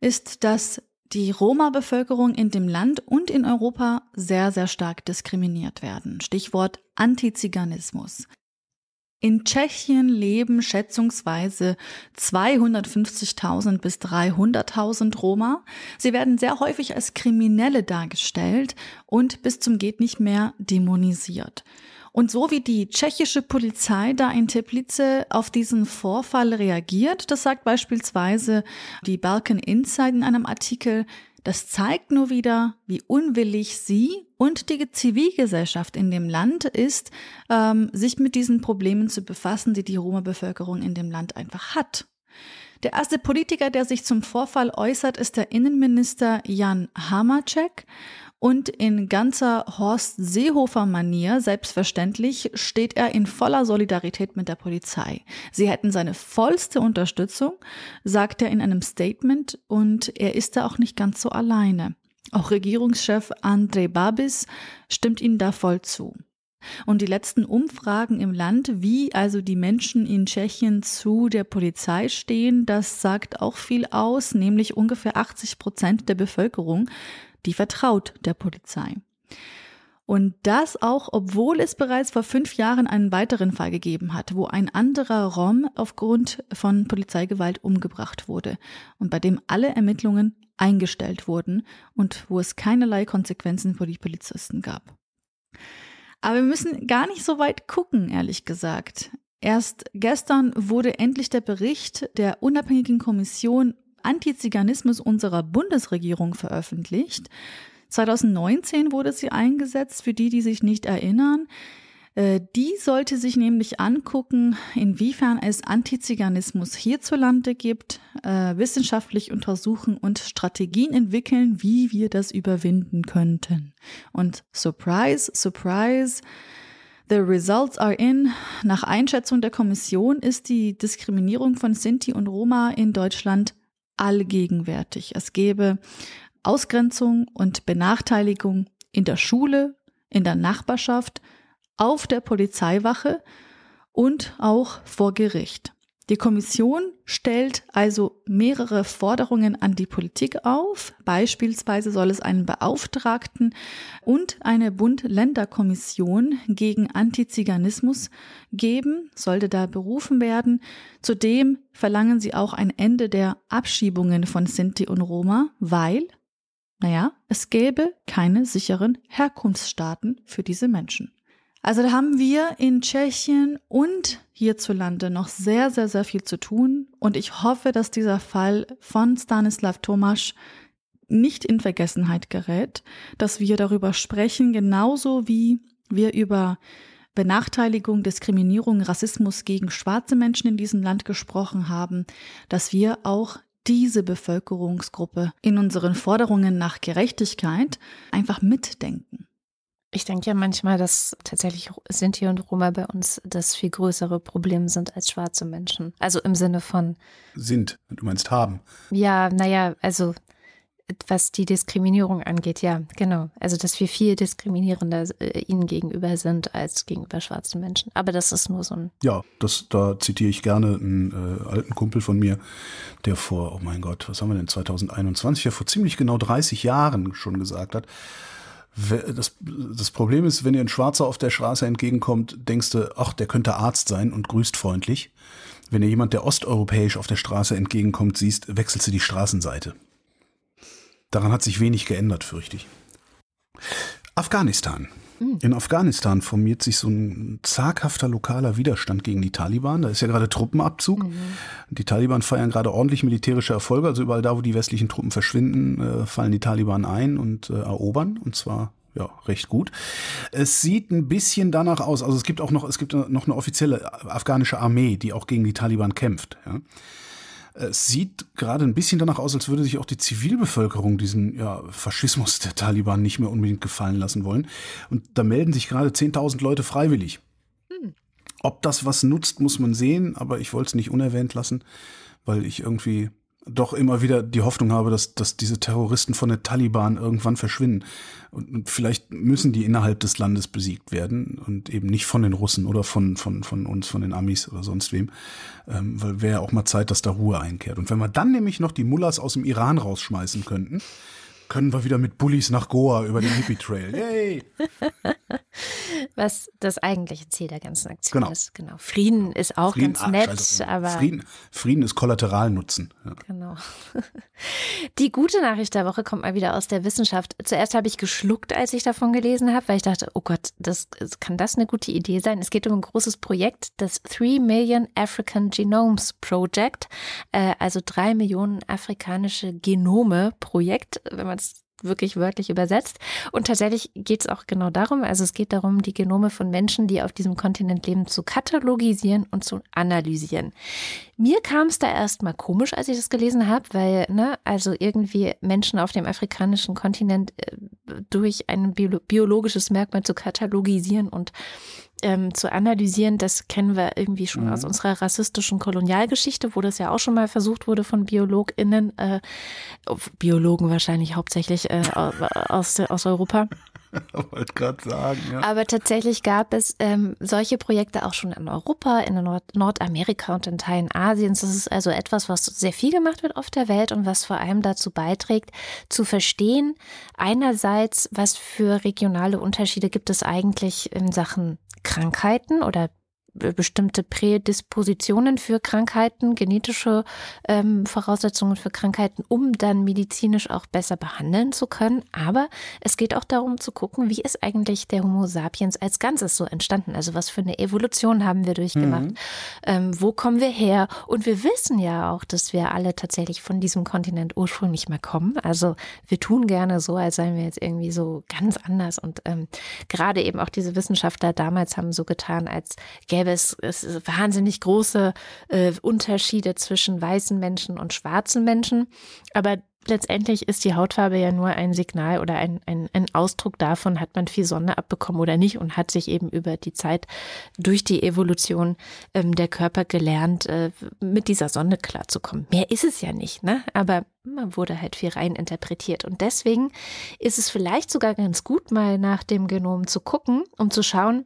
ist, dass die Roma-Bevölkerung in dem Land und in Europa sehr, sehr stark diskriminiert werden. Stichwort Antiziganismus. In Tschechien leben schätzungsweise 250.000 bis 300.000 Roma. Sie werden sehr häufig als Kriminelle dargestellt und bis zum geht nicht mehr dämonisiert. Und so wie die tschechische Polizei da in Teplice auf diesen Vorfall reagiert, das sagt beispielsweise die Balkan Insight in einem Artikel, das zeigt nur wieder, wie unwillig sie und die Zivilgesellschaft in dem Land ist, ähm, sich mit diesen Problemen zu befassen, die die Roma-Bevölkerung in dem Land einfach hat. Der erste Politiker, der sich zum Vorfall äußert, ist der Innenminister Jan Hamacek. Und in ganzer Horst Seehofer-Manier, selbstverständlich, steht er in voller Solidarität mit der Polizei. Sie hätten seine vollste Unterstützung, sagt er in einem Statement, und er ist da auch nicht ganz so alleine. Auch Regierungschef Andrej Babis stimmt ihnen da voll zu. Und die letzten Umfragen im Land, wie also die Menschen in Tschechien zu der Polizei stehen, das sagt auch viel aus, nämlich ungefähr 80 Prozent der Bevölkerung die vertraut der Polizei. Und das auch, obwohl es bereits vor fünf Jahren einen weiteren Fall gegeben hat, wo ein anderer Rom aufgrund von Polizeigewalt umgebracht wurde und bei dem alle Ermittlungen eingestellt wurden und wo es keinerlei Konsequenzen für die Polizisten gab. Aber wir müssen gar nicht so weit gucken, ehrlich gesagt. Erst gestern wurde endlich der Bericht der unabhängigen Kommission Antiziganismus unserer Bundesregierung veröffentlicht. 2019 wurde sie eingesetzt, für die, die sich nicht erinnern. Äh, die sollte sich nämlich angucken, inwiefern es Antiziganismus hierzulande gibt, äh, wissenschaftlich untersuchen und Strategien entwickeln, wie wir das überwinden könnten. Und surprise, surprise, The results are in. Nach Einschätzung der Kommission ist die Diskriminierung von Sinti und Roma in Deutschland allgegenwärtig. Es gäbe Ausgrenzung und Benachteiligung in der Schule, in der Nachbarschaft, auf der Polizeiwache und auch vor Gericht. Die Kommission stellt also mehrere Forderungen an die Politik auf. Beispielsweise soll es einen Beauftragten und eine Bund-Länder-Kommission gegen Antiziganismus geben, sollte da berufen werden. Zudem verlangen sie auch ein Ende der Abschiebungen von Sinti und Roma, weil, naja, es gäbe keine sicheren Herkunftsstaaten für diese Menschen. Also da haben wir in Tschechien und hierzulande noch sehr, sehr, sehr viel zu tun. Und ich hoffe, dass dieser Fall von Stanislav Tomasz nicht in Vergessenheit gerät, dass wir darüber sprechen, genauso wie wir über Benachteiligung, Diskriminierung, Rassismus gegen schwarze Menschen in diesem Land gesprochen haben, dass wir auch diese Bevölkerungsgruppe in unseren Forderungen nach Gerechtigkeit einfach mitdenken. Ich denke ja manchmal, dass tatsächlich Sinti und Roma bei uns das viel größere Problem sind als schwarze Menschen. Also im Sinne von. Sind, du meinst haben. Ja, naja, also was die Diskriminierung angeht, ja, genau. Also, dass wir viel diskriminierender äh, ihnen gegenüber sind als gegenüber schwarzen Menschen. Aber das ist nur so ein. Ja, das, da zitiere ich gerne einen äh, alten Kumpel von mir, der vor, oh mein Gott, was haben wir denn, 2021, ja vor ziemlich genau 30 Jahren schon gesagt hat. Das, das Problem ist, wenn dir ein Schwarzer auf der Straße entgegenkommt, denkst du, ach, der könnte Arzt sein und grüßt freundlich. Wenn dir jemand, der osteuropäisch auf der Straße entgegenkommt, siehst, wechselst du die Straßenseite. Daran hat sich wenig geändert, fürchte ich. Afghanistan. Hm. In Afghanistan formiert sich so ein zaghafter lokaler Widerstand gegen die Taliban. Da ist ja gerade Truppenabzug. Mhm. Die Taliban feiern gerade ordentlich militärische Erfolge. Also überall da, wo die westlichen Truppen verschwinden, äh, fallen die Taliban ein und äh, erobern. Und zwar ja, recht gut. Es sieht ein bisschen danach aus, also es gibt auch noch, es gibt noch eine offizielle afghanische Armee, die auch gegen die Taliban kämpft. Ja. Es sieht gerade ein bisschen danach aus, als würde sich auch die Zivilbevölkerung diesen ja, Faschismus der Taliban nicht mehr unbedingt gefallen lassen wollen. Und da melden sich gerade 10.000 Leute freiwillig. Hm. Ob das was nutzt, muss man sehen, aber ich wollte es nicht unerwähnt lassen, weil ich irgendwie doch immer wieder die Hoffnung habe, dass, dass diese Terroristen von der Taliban irgendwann verschwinden. Und, und, vielleicht müssen die innerhalb des Landes besiegt werden und eben nicht von den Russen oder von, von, von uns, von den Amis oder sonst wem. Ähm, weil wäre ja auch mal Zeit, dass da Ruhe einkehrt. Und wenn wir dann nämlich noch die Mullahs aus dem Iran rausschmeißen könnten, können wir wieder mit Bullies nach Goa über den Hippie Trail. Yay! <laughs> Was das eigentliche Ziel der ganzen Aktion genau. ist. Genau. Frieden ist auch Frieden, ganz nett, also, aber. Frieden, Frieden ist Kollateralnutzen. Ja. Genau. <laughs> Die gute Nachricht der Woche kommt mal wieder aus der Wissenschaft. Zuerst habe ich geschluckt, als ich davon gelesen habe, weil ich dachte, oh Gott, das, kann das eine gute Idee sein? Es geht um ein großes Projekt, das 3 Million African Genomes Project, äh, also drei Millionen afrikanische Genome Projekt, wenn man es wirklich wörtlich übersetzt. Und tatsächlich geht es auch genau darum, also es geht darum, die Genome von Menschen, die auf diesem Kontinent leben, zu katalogisieren und zu analysieren. Mir kam es da erstmal komisch, als ich das gelesen habe, weil, ne, also irgendwie Menschen auf dem afrikanischen Kontinent äh, durch ein biologisches Merkmal zu katalogisieren und ähm, zu analysieren, das kennen wir irgendwie schon mhm. aus unserer rassistischen Kolonialgeschichte, wo das ja auch schon mal versucht wurde von BiologInnen, äh, Biologen wahrscheinlich hauptsächlich äh, aus, aus Europa. <laughs> Wollte gerade sagen, ja. Aber tatsächlich gab es ähm, solche Projekte auch schon in Europa, in Nord Nordamerika und in Teilen Asiens. Das ist also etwas, was sehr viel gemacht wird auf der Welt und was vor allem dazu beiträgt, zu verstehen, einerseits, was für regionale Unterschiede gibt es eigentlich in Sachen Krankheiten oder bestimmte Prädispositionen für Krankheiten, genetische ähm, Voraussetzungen für Krankheiten, um dann medizinisch auch besser behandeln zu können. Aber es geht auch darum zu gucken, wie ist eigentlich der Homo sapiens als Ganzes so entstanden? Also was für eine Evolution haben wir durchgemacht? Mhm. Ähm, wo kommen wir her? Und wir wissen ja auch, dass wir alle tatsächlich von diesem Kontinent ursprünglich mal kommen. Also wir tun gerne so, als seien wir jetzt irgendwie so ganz anders. Und ähm, gerade eben auch diese Wissenschaftler damals haben so getan, als gäbe gäbe es, es wahnsinnig große äh, Unterschiede zwischen weißen Menschen und schwarzen Menschen. Aber letztendlich ist die Hautfarbe ja nur ein Signal oder ein, ein, ein Ausdruck davon, hat man viel Sonne abbekommen oder nicht und hat sich eben über die Zeit durch die Evolution ähm, der Körper gelernt, äh, mit dieser Sonne klarzukommen. Mehr ist es ja nicht, ne? Aber man wurde halt viel rein interpretiert. Und deswegen ist es vielleicht sogar ganz gut, mal nach dem Genom zu gucken, um zu schauen,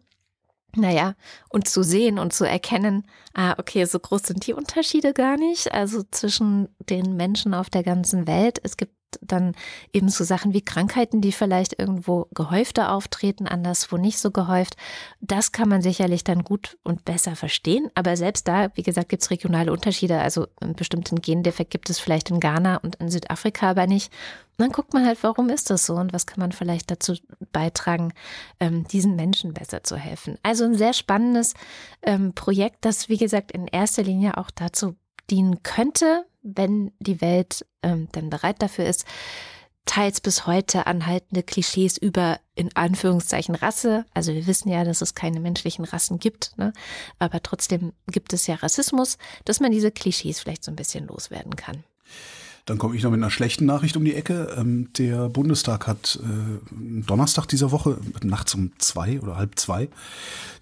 naja, und zu sehen und zu erkennen, ah, okay, so groß sind die Unterschiede gar nicht. Also zwischen den Menschen auf der ganzen Welt. Es gibt dann eben so Sachen wie Krankheiten, die vielleicht irgendwo gehäufter auftreten, anderswo nicht so gehäuft. Das kann man sicherlich dann gut und besser verstehen. Aber selbst da, wie gesagt, gibt es regionale Unterschiede. Also einen bestimmten Gendefekt gibt es vielleicht in Ghana und in Südafrika aber nicht. Und dann guckt man halt, warum ist das so und was kann man vielleicht dazu beitragen, ähm, diesen Menschen besser zu helfen. Also ein sehr spannendes ähm, Projekt, das, wie gesagt, in erster Linie auch dazu dienen könnte, wenn die Welt ähm, dann bereit dafür ist, teils bis heute anhaltende Klischees über in Anführungszeichen Rasse. Also wir wissen ja, dass es keine menschlichen Rassen gibt, ne? aber trotzdem gibt es ja Rassismus, dass man diese Klischees vielleicht so ein bisschen loswerden kann. Dann komme ich noch mit einer schlechten Nachricht um die Ecke. Ähm, der Bundestag hat äh, Donnerstag dieser Woche, nachts um zwei oder halb zwei,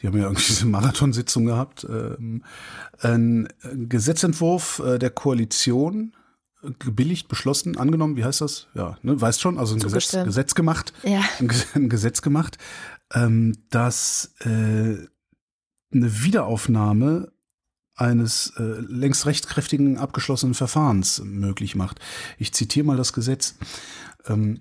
die haben ja irgendwie <laughs> diese Marathonsitzung gehabt, ähm, einen Gesetzentwurf äh, der Koalition gebilligt, beschlossen, angenommen, wie heißt das? Ja, ne, weißt schon, also ein Gesetz, Gesetz gemacht, ja. ein, Gesetz gemacht, ähm, das äh, eine Wiederaufnahme eines äh, längst rechtskräftigen abgeschlossenen Verfahrens möglich macht. Ich zitiere mal das Gesetz. Ähm,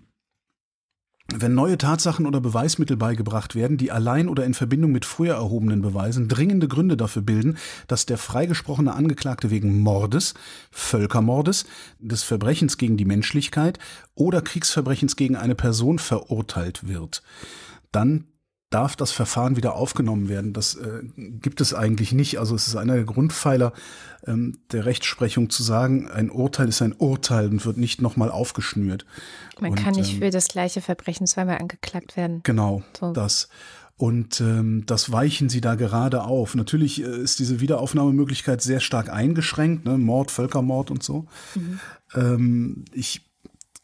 wenn neue Tatsachen oder Beweismittel beigebracht werden, die allein oder in Verbindung mit früher erhobenen Beweisen dringende Gründe dafür bilden, dass der freigesprochene Angeklagte wegen Mordes, Völkermordes, des Verbrechens gegen die Menschlichkeit oder Kriegsverbrechens gegen eine Person verurteilt wird, dann darf das Verfahren wieder aufgenommen werden. Das äh, gibt es eigentlich nicht. Also es ist einer der Grundpfeiler ähm, der Rechtsprechung zu sagen, ein Urteil ist ein Urteil und wird nicht nochmal aufgeschnürt. Man und, kann nicht ähm, für das gleiche Verbrechen zweimal angeklagt werden. Genau, so. das. Und ähm, das weichen sie da gerade auf. Natürlich äh, ist diese Wiederaufnahmemöglichkeit sehr stark eingeschränkt, ne? Mord, Völkermord und so. Mhm. Ähm, ich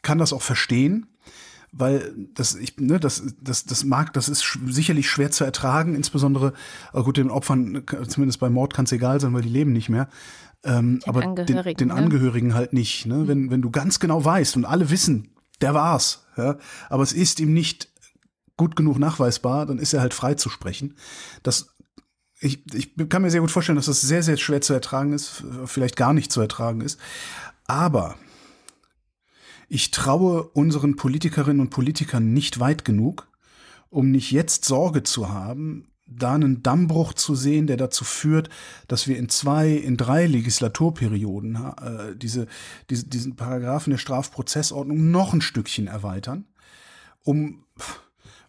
kann das auch verstehen weil das ich ne das das das mag das ist sicherlich schwer zu ertragen insbesondere also gut den Opfern zumindest bei Mord kann es egal sein weil die leben nicht mehr ähm, aber Angehörigen, den, den ne? Angehörigen halt nicht ne wenn wenn du ganz genau weißt und alle wissen der war's ja aber es ist ihm nicht gut genug nachweisbar dann ist er halt frei zu sprechen das ich, ich kann mir sehr gut vorstellen, dass das sehr, sehr schwer zu ertragen ist, vielleicht gar nicht zu ertragen ist. Aber ich traue unseren Politikerinnen und Politikern nicht weit genug, um nicht jetzt Sorge zu haben, da einen Dammbruch zu sehen, der dazu führt, dass wir in zwei, in drei Legislaturperioden äh, diese, diese, diesen Paragraphen der Strafprozessordnung noch ein Stückchen erweitern, um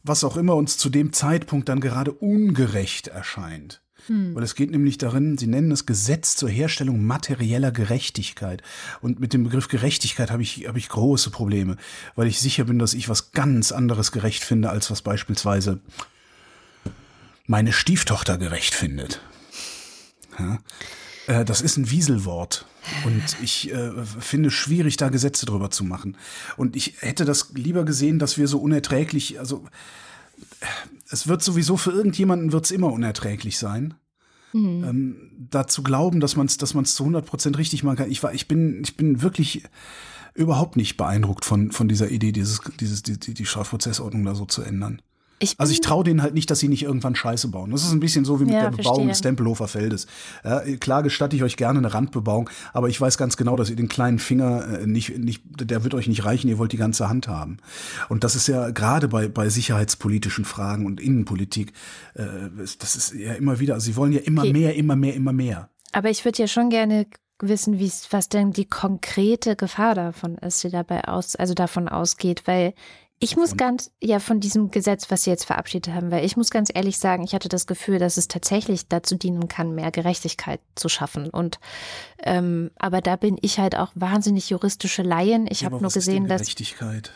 was auch immer uns zu dem Zeitpunkt dann gerade ungerecht erscheint. Hm. Weil es geht nämlich darin, Sie nennen es Gesetz zur Herstellung materieller Gerechtigkeit. Und mit dem Begriff Gerechtigkeit habe ich, habe ich große Probleme, weil ich sicher bin, dass ich was ganz anderes gerecht finde, als was beispielsweise meine Stieftochter gerecht findet. Ja? Äh, das ist ein Wieselwort. Und ich äh, finde schwierig, da Gesetze drüber zu machen. Und ich hätte das lieber gesehen, dass wir so unerträglich, also es wird sowieso für irgendjemanden wird es immer unerträglich sein. Mhm. Ähm, da zu glauben, dass man es dass man's zu 100 Prozent richtig machen kann. Ich, war, ich, bin, ich bin wirklich überhaupt nicht beeindruckt von, von dieser Idee, dieses, dieses, die, die Strafprozessordnung da so zu ändern. Ich also ich traue denen halt nicht, dass sie nicht irgendwann Scheiße bauen. Das ist ein bisschen so wie mit ja, der Bebauung verstehe. des Tempelhofer Feldes. Ja, klar gestatte ich euch gerne eine Randbebauung, aber ich weiß ganz genau, dass ihr den kleinen Finger äh, nicht, nicht, der wird euch nicht reichen, ihr wollt die ganze Hand haben. Und das ist ja gerade bei, bei sicherheitspolitischen Fragen und Innenpolitik, äh, das ist ja immer wieder, also sie wollen ja immer okay. mehr, immer mehr, immer mehr. Aber ich würde ja schon gerne wissen, wie was denn die konkrete Gefahr davon ist, die dabei aus, also davon ausgeht, weil ich muss und ganz, ja, von diesem Gesetz, was Sie jetzt verabschiedet haben, weil ich muss ganz ehrlich sagen, ich hatte das Gefühl, dass es tatsächlich dazu dienen kann, mehr Gerechtigkeit zu schaffen. Und ähm, aber da bin ich halt auch wahnsinnig juristische Laien. Ich ja, habe nur gesehen, dass Gerechtigkeit.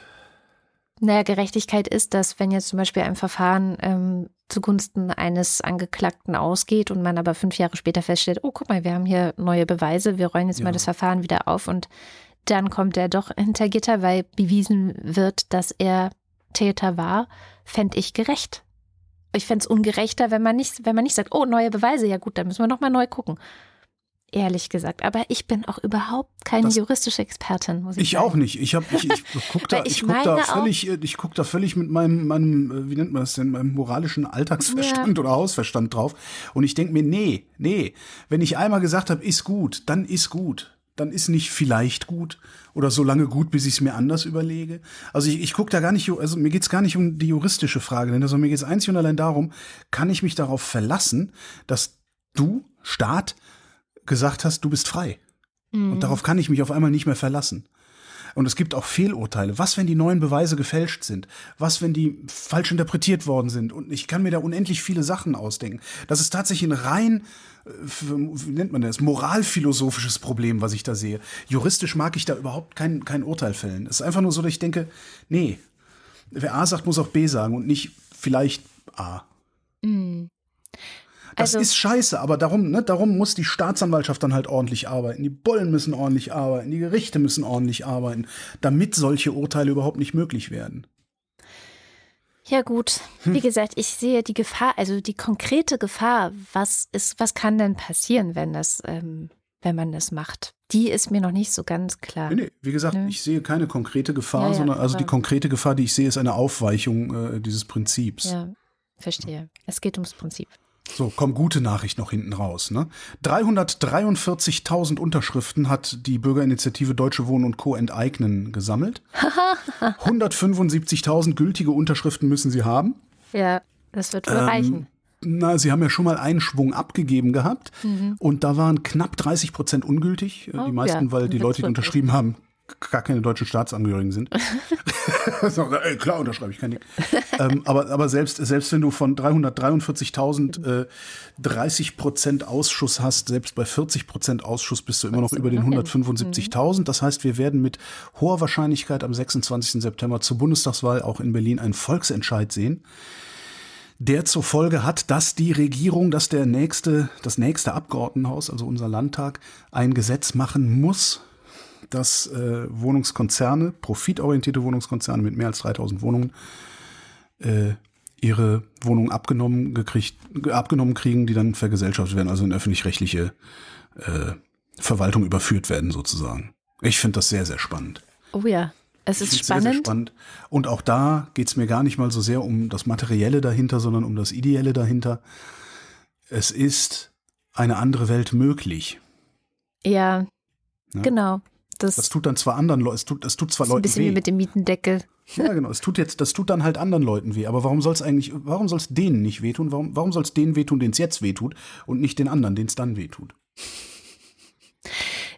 Naja, Gerechtigkeit ist, dass wenn jetzt zum Beispiel ein Verfahren ähm, zugunsten eines Angeklagten ausgeht und man aber fünf Jahre später feststellt, oh, guck mal, wir haben hier neue Beweise, wir rollen jetzt ja. mal das Verfahren wieder auf und dann kommt er doch hinter Gitter, weil bewiesen wird, dass er Täter war, fände ich gerecht. Ich fände es ungerechter, wenn man nicht, wenn man nicht sagt, oh, neue Beweise, ja gut, dann müssen wir nochmal neu gucken. Ehrlich gesagt. Aber ich bin auch überhaupt keine das, juristische Expertin, muss ich, ich sagen. auch nicht. Ich, hab, ich, ich <laughs> gucke da, ich, ich guck da völlig, ich guck da völlig mit meinem, meinem, äh, wie nennt man das denn, meinem moralischen Alltagsverstand ja. oder Hausverstand drauf. Und ich denke mir, nee, nee. Wenn ich einmal gesagt habe, ist gut, dann ist gut dann ist nicht vielleicht gut oder so lange gut, bis ich es mir anders überlege. Also ich, ich gucke da gar nicht, also mir geht's gar nicht um die juristische Frage, denn also mir geht's einzig und allein darum, kann ich mich darauf verlassen, dass du, Staat, gesagt hast, du bist frei. Mhm. Und darauf kann ich mich auf einmal nicht mehr verlassen. Und es gibt auch Fehlurteile. Was, wenn die neuen Beweise gefälscht sind? Was, wenn die falsch interpretiert worden sind? Und ich kann mir da unendlich viele Sachen ausdenken. Das ist tatsächlich ein rein, äh, wie nennt man das, moralphilosophisches Problem, was ich da sehe. Juristisch mag ich da überhaupt kein, kein Urteil fällen. Es ist einfach nur so, dass ich denke, nee, wer A sagt, muss auch B sagen und nicht vielleicht A. Mhm. Das Also- ist scheiße, aber darum, ne, darum muss die Staatsanwaltschaft dann halt ordentlich arbeiten. Die Bullen müssen ordentlich arbeiten, die Gerichte müssen ordentlich arbeiten, damit solche Urteile überhaupt nicht möglich werden. Ja gut, Hm. wie gesagt, ich sehe die Gefahr, also die konkrete Gefahr, was ist, was kann denn passieren, wenn das, ähm, wenn man das macht? Die ist mir noch nicht so ganz klar. Nee, nee, wie gesagt, Nö. ich sehe keine konkrete Gefahr, Ja, ja, sondern also die konkrete Gefahr, die ich sehe, ist eine Aufweichung äh, dieses Prinzips. Ja, verstehe. Es geht ums Prinzip. So, kommt gute Nachricht noch hinten raus. Ne? 343.000 Unterschriften hat die Bürgerinitiative Deutsche Wohnen und Co. enteignen gesammelt. <laughs> 175.000 gültige Unterschriften müssen sie haben. Ja, das wird wohl Ähm, reichen. Na, sie haben ja schon mal einen Schwung abgegeben gehabt und da waren knapp 30 Prozent ungültig. Äh, Mhm. Oh, die meisten, ja, weil die Leute, die unterschrieben haben, gar keine deutschen Staatsangehörigen sind. <laughs> so, ey, klar unterschreibe ich kein Ding. ähm, aber, aber selbst, selbst wenn du von 343.000 äh, 30 Prozent Ausschuss hast, selbst bei 40 Prozent Ausschuss bist du immer noch über den noch hin. 175.000. Das heißt, wir werden mit hoher Wahrscheinlichkeit am 26. September zur Bundestagswahl auch in Berlin einen Volksentscheid sehen der zur Folge hat, dass die Regierung, dass der nächste, das nächste Abgeordnetenhaus, also unser Landtag, ein Gesetz machen muss, dass äh, Wohnungskonzerne, profitorientierte Wohnungskonzerne mit mehr als 3000 Wohnungen, äh, ihre Wohnungen abgenommen, gekriegt, abgenommen kriegen, die dann vergesellschaftet werden, also in öffentlich-rechtliche äh, Verwaltung überführt werden sozusagen. Ich finde das sehr, sehr spannend. Oh ja, es ist find's Sehr, sehr spannend. spannend. Und auch da geht es mir gar nicht mal so sehr um das Materielle dahinter, sondern um das Ideelle dahinter. Es ist eine andere Welt möglich. Ja, Ja. genau. Das, Das tut dann zwar anderen Leuten, es tut, es tut zwar ist ein Leuten bisschen wie weh. mit dem Mietendeckel. Ja, genau. Es tut jetzt, das tut dann halt anderen Leuten weh. Aber warum soll es eigentlich, warum soll es denen nicht wehtun? Warum, warum soll es denen wehtun, denen es jetzt wehtut und nicht den anderen, denen es dann wehtut?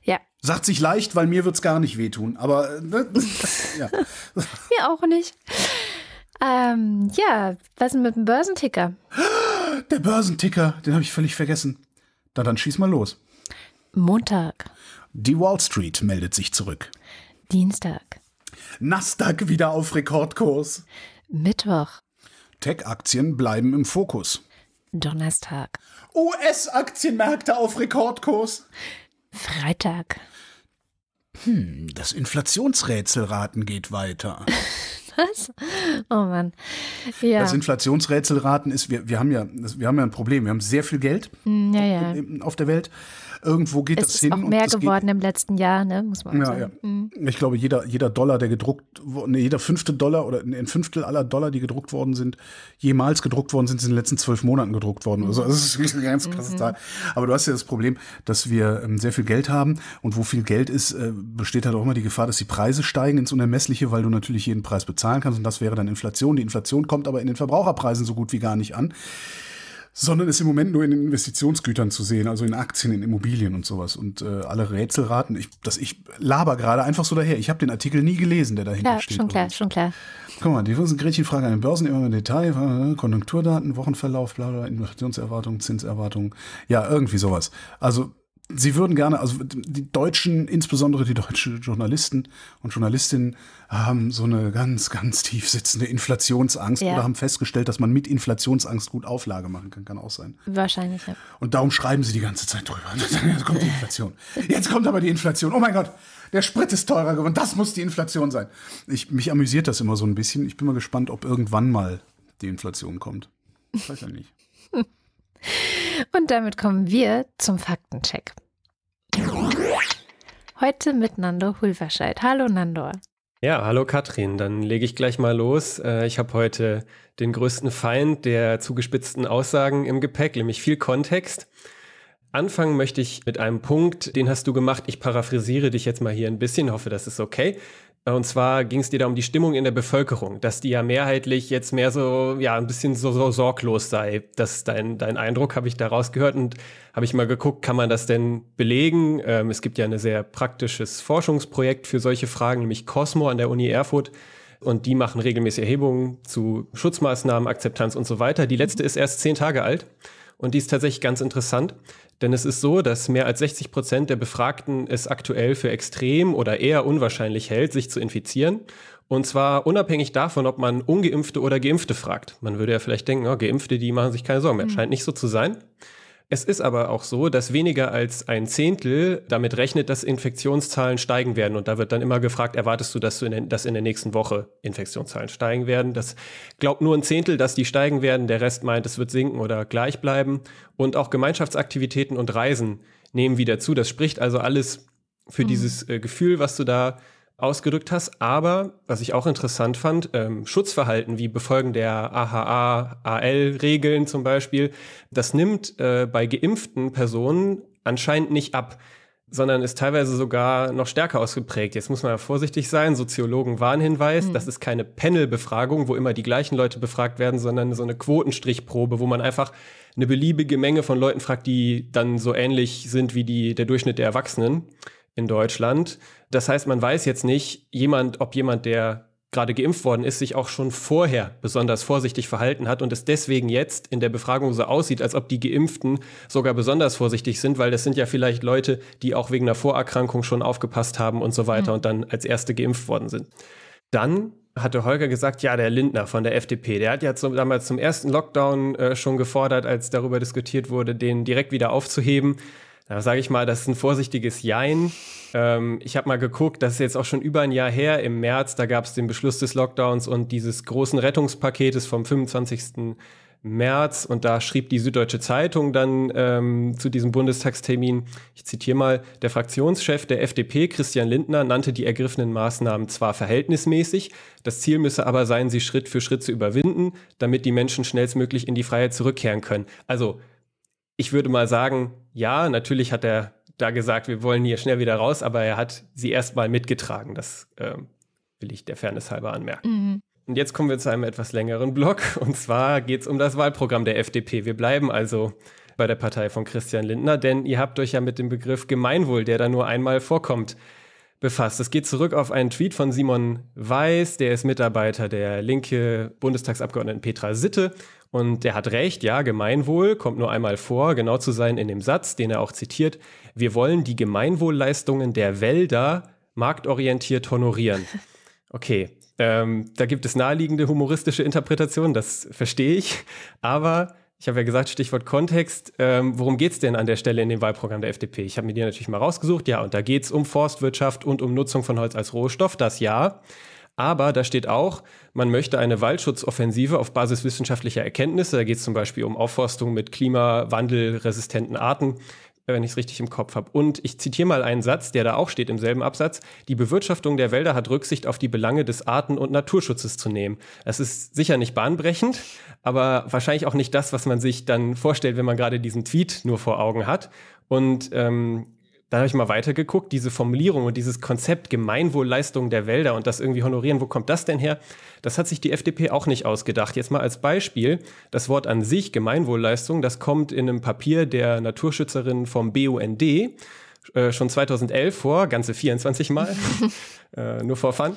Ja, Sagt sich leicht, weil mir wird es gar nicht wehtun. Aber ne? <laughs> ja. mir auch nicht. Ähm, ja, was denn mit dem Börsenticker? der Börsenticker, den habe ich völlig vergessen. Na dann schieß mal los. Montag, Die Wall Street meldet sich zurück. Dienstag, Nasdaq wieder auf Rekordkurs. Mittwoch, Tech-Aktien bleiben im Fokus. Donnerstag, US-Aktienmärkte auf Rekordkurs. Freitag. Das Inflationsrätselraten geht weiter. <laughs> Was? Oh Mann. Ja, Das Inflationsrätselraten ist, wir, wir haben ja, wir haben ja ein Problem. Wir haben sehr viel Geld Hm, ja, ja. auf der Welt. Irgendwo geht Es das ist hin. auch mehr geworden im letzten Jahr, ne? Muss man Ja, ja. sagen. Ich glaube, jeder, jeder Dollar, der gedruckt wurde, jeder fünfte Dollar oder ein Fünftel aller Dollar, die gedruckt worden sind, jemals gedruckt worden sind, sind in den letzten zwölf Monaten gedruckt worden. Also, das ist wirklich eine ganz krasse Zahl. Aber du hast ja das Problem, dass wir ähm, sehr viel Geld haben und wo viel Geld ist, äh, besteht halt auch immer die Gefahr, dass die Preise steigen ins Unermessliche, weil du natürlich jeden Preis bezahlen kannst und das wäre dann Inflation. Die Inflation kommt aber in den Verbraucherpreisen so gut wie gar nicht an sondern ist im Moment nur in den Investitionsgütern zu sehen, also in Aktien, in Immobilien und sowas. Und äh, alle Rätselraten, ich, das, ich laber gerade einfach so daher. Ich habe den Artikel nie gelesen, der dahinter Ja, steht. schon klar, schon klar. Guck mal, die Gretchenfrage an den Börsen immer im Detail, äh, Konjunkturdaten, Wochenverlauf, bla bla, Inflationserwartungen, Zinserwartungen, ja, irgendwie sowas. Also sie würden gerne, also die Deutschen, insbesondere die deutschen Journalisten und Journalistinnen, haben so eine ganz, ganz tief sitzende Inflationsangst Ja. oder haben festgestellt, dass man mit Inflationsangst gut Auflage machen kann, kann auch sein. Wahrscheinlich, ja. Und darum schreiben sie die ganze Zeit drüber. <laughs> Jetzt kommt die Inflation. Jetzt kommt aber die Inflation. Oh mein Gott, der Sprit ist teurer geworden. Das muss die Inflation sein. Ich, mich amüsiert das immer so ein bisschen. Ich bin mal gespannt, ob irgendwann mal die Inflation kommt. Weiß ja nicht. <laughs> Und damit kommen wir zum Faktencheck. Heute mit Nando Hulverscheid. Hallo Nando. Ja, hallo Katrin, dann lege ich gleich mal los. Äh, Ich habe heute den größten Feind der zugespitzten Aussagen im Gepäck, nämlich viel Kontext. Anfangen möchte ich mit einem Punkt, den hast du gemacht. Ich paraphrasiere dich jetzt mal hier ein bisschen, hoffe, das ist okay. Und zwar ging es dir da um die Stimmung in der Bevölkerung, dass die ja mehrheitlich jetzt mehr so, ja, ein bisschen so, so sorglos sei. Das ist dein, dein Eindruck, habe ich da rausgehört und habe ich mal geguckt, kann man das denn belegen? Ähm, es gibt ja ein sehr praktisches Forschungsprojekt für solche Fragen, nämlich Cosmo an der Uni Erfurt. Und die machen regelmäßig Erhebungen zu Schutzmaßnahmen, Akzeptanz und so weiter. Die letzte ist erst zehn Tage alt. Und die ist tatsächlich ganz interessant, denn es ist so, dass mehr als 60 Prozent der Befragten es aktuell für extrem oder eher unwahrscheinlich hält, sich zu infizieren. Und zwar unabhängig davon, ob man Ungeimpfte oder Geimpfte fragt. Man würde ja vielleicht denken, oh, Geimpfte, die machen sich keine Sorgen mehr. Mhm. Scheint nicht so zu sein. Es ist aber auch so, dass weniger als ein Zehntel damit rechnet, dass Infektionszahlen steigen werden. Und da wird dann immer gefragt, erwartest du, dass, du in der, dass in der nächsten Woche Infektionszahlen steigen werden? Das glaubt nur ein Zehntel, dass die steigen werden. Der Rest meint, es wird sinken oder gleich bleiben. Und auch Gemeinschaftsaktivitäten und Reisen nehmen wieder zu. Das spricht also alles für mhm. dieses äh, Gefühl, was du da ausgedrückt hast. Aber, was ich auch interessant fand, ähm, Schutzverhalten wie Befolgen der AHA-AL-Regeln zum Beispiel, das nimmt äh, bei geimpften Personen anscheinend nicht ab sondern ist teilweise sogar noch stärker ausgeprägt. Jetzt muss man ja vorsichtig sein. Soziologen Warnhinweis, mhm. das ist keine Panel-Befragung, wo immer die gleichen Leute befragt werden, sondern so eine Quotenstrichprobe, wo man einfach eine beliebige Menge von Leuten fragt, die dann so ähnlich sind wie die, der Durchschnitt der Erwachsenen in Deutschland. Das heißt, man weiß jetzt nicht, jemand, ob jemand, der gerade geimpft worden ist, sich auch schon vorher besonders vorsichtig verhalten hat und es deswegen jetzt in der Befragung so aussieht, als ob die Geimpften sogar besonders vorsichtig sind, weil das sind ja vielleicht Leute, die auch wegen einer Vorerkrankung schon aufgepasst haben und so weiter mhm. und dann als erste geimpft worden sind. Dann hatte Holger gesagt, ja, der Lindner von der FDP, der hat ja zum, damals zum ersten Lockdown äh, schon gefordert, als darüber diskutiert wurde, den direkt wieder aufzuheben. Da sage ich mal, das ist ein vorsichtiges Jein. Ähm, ich habe mal geguckt, das ist jetzt auch schon über ein Jahr her. Im März, da gab es den Beschluss des Lockdowns und dieses großen Rettungspaketes vom 25. März und da schrieb die Süddeutsche Zeitung dann ähm, zu diesem Bundestagstermin, ich zitiere mal, der Fraktionschef der FDP, Christian Lindner, nannte die ergriffenen Maßnahmen zwar verhältnismäßig, das Ziel müsse aber sein, sie Schritt für Schritt zu überwinden, damit die Menschen schnellstmöglich in die Freiheit zurückkehren können. Also ich würde mal sagen, ja, natürlich hat er da gesagt, wir wollen hier schnell wieder raus, aber er hat sie erstmal mitgetragen. Das äh, will ich der Fairness halber anmerken. Mhm. Und jetzt kommen wir zu einem etwas längeren Block. Und zwar geht es um das Wahlprogramm der FDP. Wir bleiben also bei der Partei von Christian Lindner, denn ihr habt euch ja mit dem Begriff Gemeinwohl, der da nur einmal vorkommt, befasst. Es geht zurück auf einen Tweet von Simon Weiß, der ist Mitarbeiter der linke Bundestagsabgeordneten Petra Sitte und der hat recht, ja, Gemeinwohl kommt nur einmal vor, genau zu sein in dem Satz, den er auch zitiert. Wir wollen die Gemeinwohlleistungen der Wälder marktorientiert honorieren. <laughs> Okay, ähm, da gibt es naheliegende humoristische Interpretationen, das verstehe ich. Aber ich habe ja gesagt, Stichwort Kontext. Ähm, worum geht es denn an der Stelle in dem Wahlprogramm der FDP? Ich habe mir die natürlich mal rausgesucht. Ja, und da geht es um Forstwirtschaft und um Nutzung von Holz als Rohstoff, das ja. Aber da steht auch, man möchte eine Waldschutzoffensive auf Basis wissenschaftlicher Erkenntnisse. Da geht es zum Beispiel um Aufforstung mit klimawandelresistenten Arten, wenn ich es richtig im Kopf habe. Und ich zitiere mal einen Satz, der da auch steht im selben Absatz. Die Bewirtschaftung der Wälder hat Rücksicht auf die Belange des Arten- und Naturschutzes zu nehmen. Das ist sicher nicht bahnbrechend, aber wahrscheinlich auch nicht das, was man sich dann vorstellt, wenn man gerade diesen Tweet nur vor Augen hat. Und ähm, dann habe ich mal weitergeguckt, diese Formulierung und dieses Konzept Gemeinwohlleistung der Wälder und das irgendwie honorieren, wo kommt das denn her? Das hat sich die FDP auch nicht ausgedacht. Jetzt mal als Beispiel, das Wort an sich, Gemeinwohlleistung, das kommt in einem Papier der Naturschützerin vom BUND äh, schon 2011 vor, ganze 24 Mal, <laughs> äh, nur vor Fun.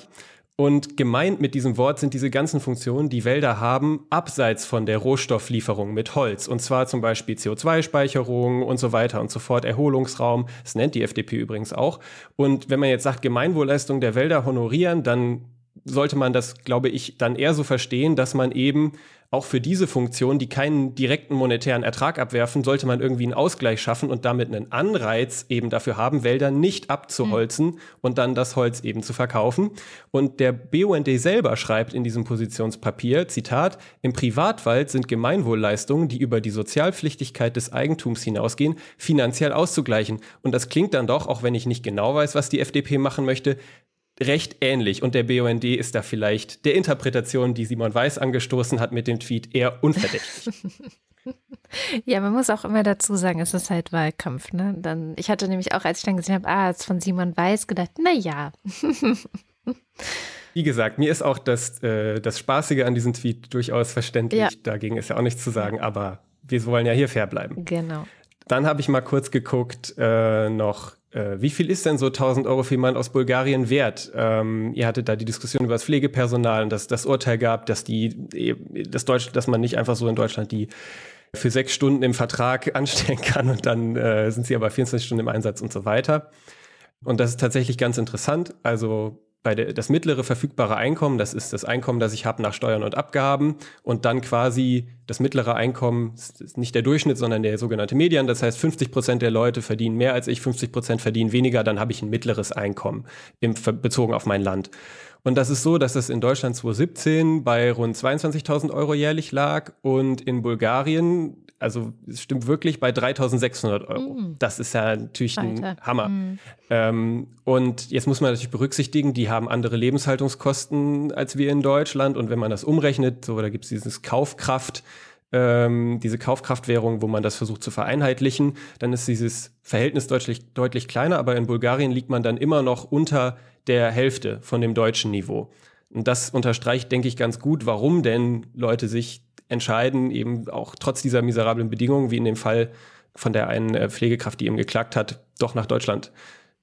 Und gemeint mit diesem Wort sind diese ganzen Funktionen, die Wälder haben, abseits von der Rohstofflieferung mit Holz. Und zwar zum Beispiel CO2-Speicherung und so weiter und so fort, Erholungsraum. Das nennt die FDP übrigens auch. Und wenn man jetzt sagt, Gemeinwohlleistung der Wälder honorieren, dann sollte man das, glaube ich, dann eher so verstehen, dass man eben auch für diese Funktion, die keinen direkten monetären Ertrag abwerfen, sollte man irgendwie einen Ausgleich schaffen und damit einen Anreiz eben dafür haben, Wälder nicht abzuholzen mhm. und dann das Holz eben zu verkaufen. Und der BUND selber schreibt in diesem Positionspapier, Zitat, im Privatwald sind Gemeinwohlleistungen, die über die Sozialpflichtigkeit des Eigentums hinausgehen, finanziell auszugleichen. Und das klingt dann doch, auch wenn ich nicht genau weiß, was die FDP machen möchte, recht ähnlich und der BUND ist da vielleicht der Interpretation, die Simon Weiß angestoßen hat mit dem Tweet, eher unverdächtig. <laughs> Ja, man muss auch immer dazu sagen, es ist halt Wahlkampf. Ne? Dann, ich hatte nämlich auch, als ich dann gesehen habe, ah, es ist von Simon Weiß, gedacht, na ja. <laughs> Wie gesagt, mir ist auch das, äh, das Spaßige an diesem Tweet durchaus verständlich. Ja. Dagegen ist ja auch nichts zu sagen, aber wir wollen ja hier fair bleiben. Genau. Dann habe ich mal kurz geguckt, äh, noch äh, wie viel ist denn so 1000 Euro für jemanden aus Bulgarien wert? Ähm, ihr hattet da die Diskussion über das Pflegepersonal und dass das Urteil gab, dass die, das Deutsch, dass man nicht einfach so in Deutschland die für sechs Stunden im Vertrag <laughs> anstellen kann und dann äh, sind sie aber 24 Stunden im Einsatz und so weiter. Und das ist tatsächlich ganz interessant. Also bei der, das mittlere verfügbare Einkommen, das ist das Einkommen, das ich habe nach Steuern und Abgaben und dann quasi das mittlere Einkommen ist nicht der Durchschnitt, sondern der sogenannte Median. Das heißt, 50 Prozent der Leute verdienen mehr als ich, 50 Prozent verdienen weniger, dann habe ich ein mittleres Einkommen im, bezogen auf mein Land. Und das ist so, dass es in Deutschland 2017 bei rund 22.000 Euro jährlich lag und in Bulgarien also es stimmt wirklich bei 3600 Euro. Mm. Das ist ja natürlich Alter. ein Hammer. Mm. Ähm, und jetzt muss man natürlich berücksichtigen, die haben andere Lebenshaltungskosten als wir in Deutschland. Und wenn man das umrechnet, so da gibt es dieses Kaufkraft, ähm, diese Kaufkraftwährung, wo man das versucht zu vereinheitlichen, dann ist dieses Verhältnis deutlich, deutlich kleiner, aber in Bulgarien liegt man dann immer noch unter der Hälfte von dem deutschen Niveau. Und das unterstreicht, denke ich, ganz gut, warum denn Leute sich entscheiden, eben auch trotz dieser miserablen Bedingungen, wie in dem Fall von der einen äh, Pflegekraft, die eben geklagt hat, doch nach Deutschland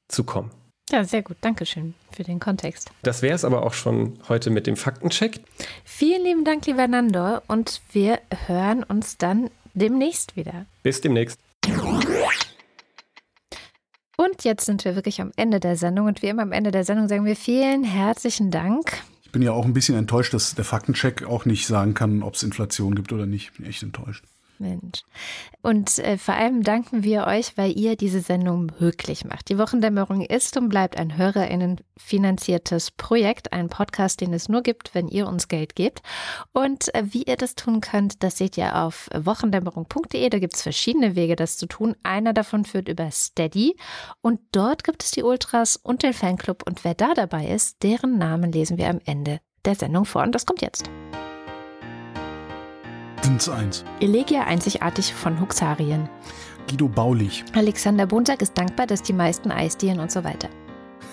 zu kommen. Ja, sehr gut. Dankeschön für den Kontext. Das wäre es aber auch schon heute mit dem Faktencheck. Vielen lieben Dank, lieber Nando. Und wir hören uns dann demnächst wieder. Bis demnächst. Und jetzt sind wir wirklich am Ende der Sendung. Und wie immer am Ende der Sendung sagen wir vielen herzlichen Dank bin ja auch ein bisschen enttäuscht, dass der Faktencheck auch nicht sagen kann, ob es Inflation gibt oder nicht. Bin echt enttäuscht. Mensch. Und äh, vor allem danken wir euch, weil ihr diese Sendung möglich macht. Die Wochendämmerung ist und bleibt ein HörerInnen finanziertes Projekt, ein Podcast, den es nur gibt, wenn ihr uns Geld gebt. Und äh, wie ihr das tun könnt, das seht ihr auf wochendämmerung.de. Da gibt es verschiedene Wege, das zu tun. Einer davon führt über Steady. Und dort gibt es die Ultras und den Fanclub. Und wer da dabei ist, deren Namen lesen wir am Ende der Sendung vor. Und das kommt jetzt. Dins 1. Elegia einzigartig von Huxarien. Guido Baulich. Alexander Bonsack ist dankbar, dass die meisten Eisdielen und so weiter.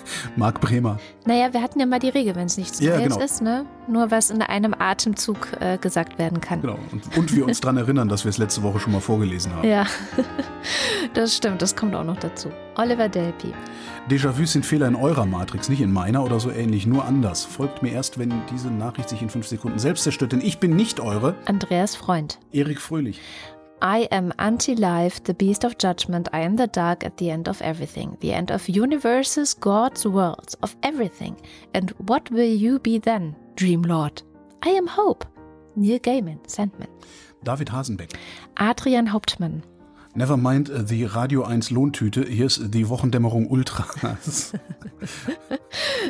<laughs> Marc Bremer. Naja, wir hatten ja mal die Regel, wenn es nichts ja, Neues genau. ist, ne? Nur was in einem Atemzug äh, gesagt werden kann. Genau. Und, und wir uns daran erinnern, dass wir es letzte Woche schon mal vorgelesen haben. Ja, <laughs> das stimmt. Das kommt auch noch dazu. Oliver Delpi. Déjà-vus sind Fehler in eurer Matrix, nicht in meiner oder so ähnlich, nur anders. Folgt mir erst, wenn diese Nachricht sich in fünf Sekunden selbst zerstört, denn ich bin nicht eure. Andreas Freund. Erik Fröhlich. I am anti life, the beast of judgment. I am the dark at the end of everything, the end of universes, gods, worlds, of everything. And what will you be then, Dream Lord? I am hope. Neil Gaiman, Sandman. David Hasenbeck. Adrian Hauptmann. Never mind the Radio 1 Lohntüte. Hier ist die Wochendämmerung Ultra. <laughs>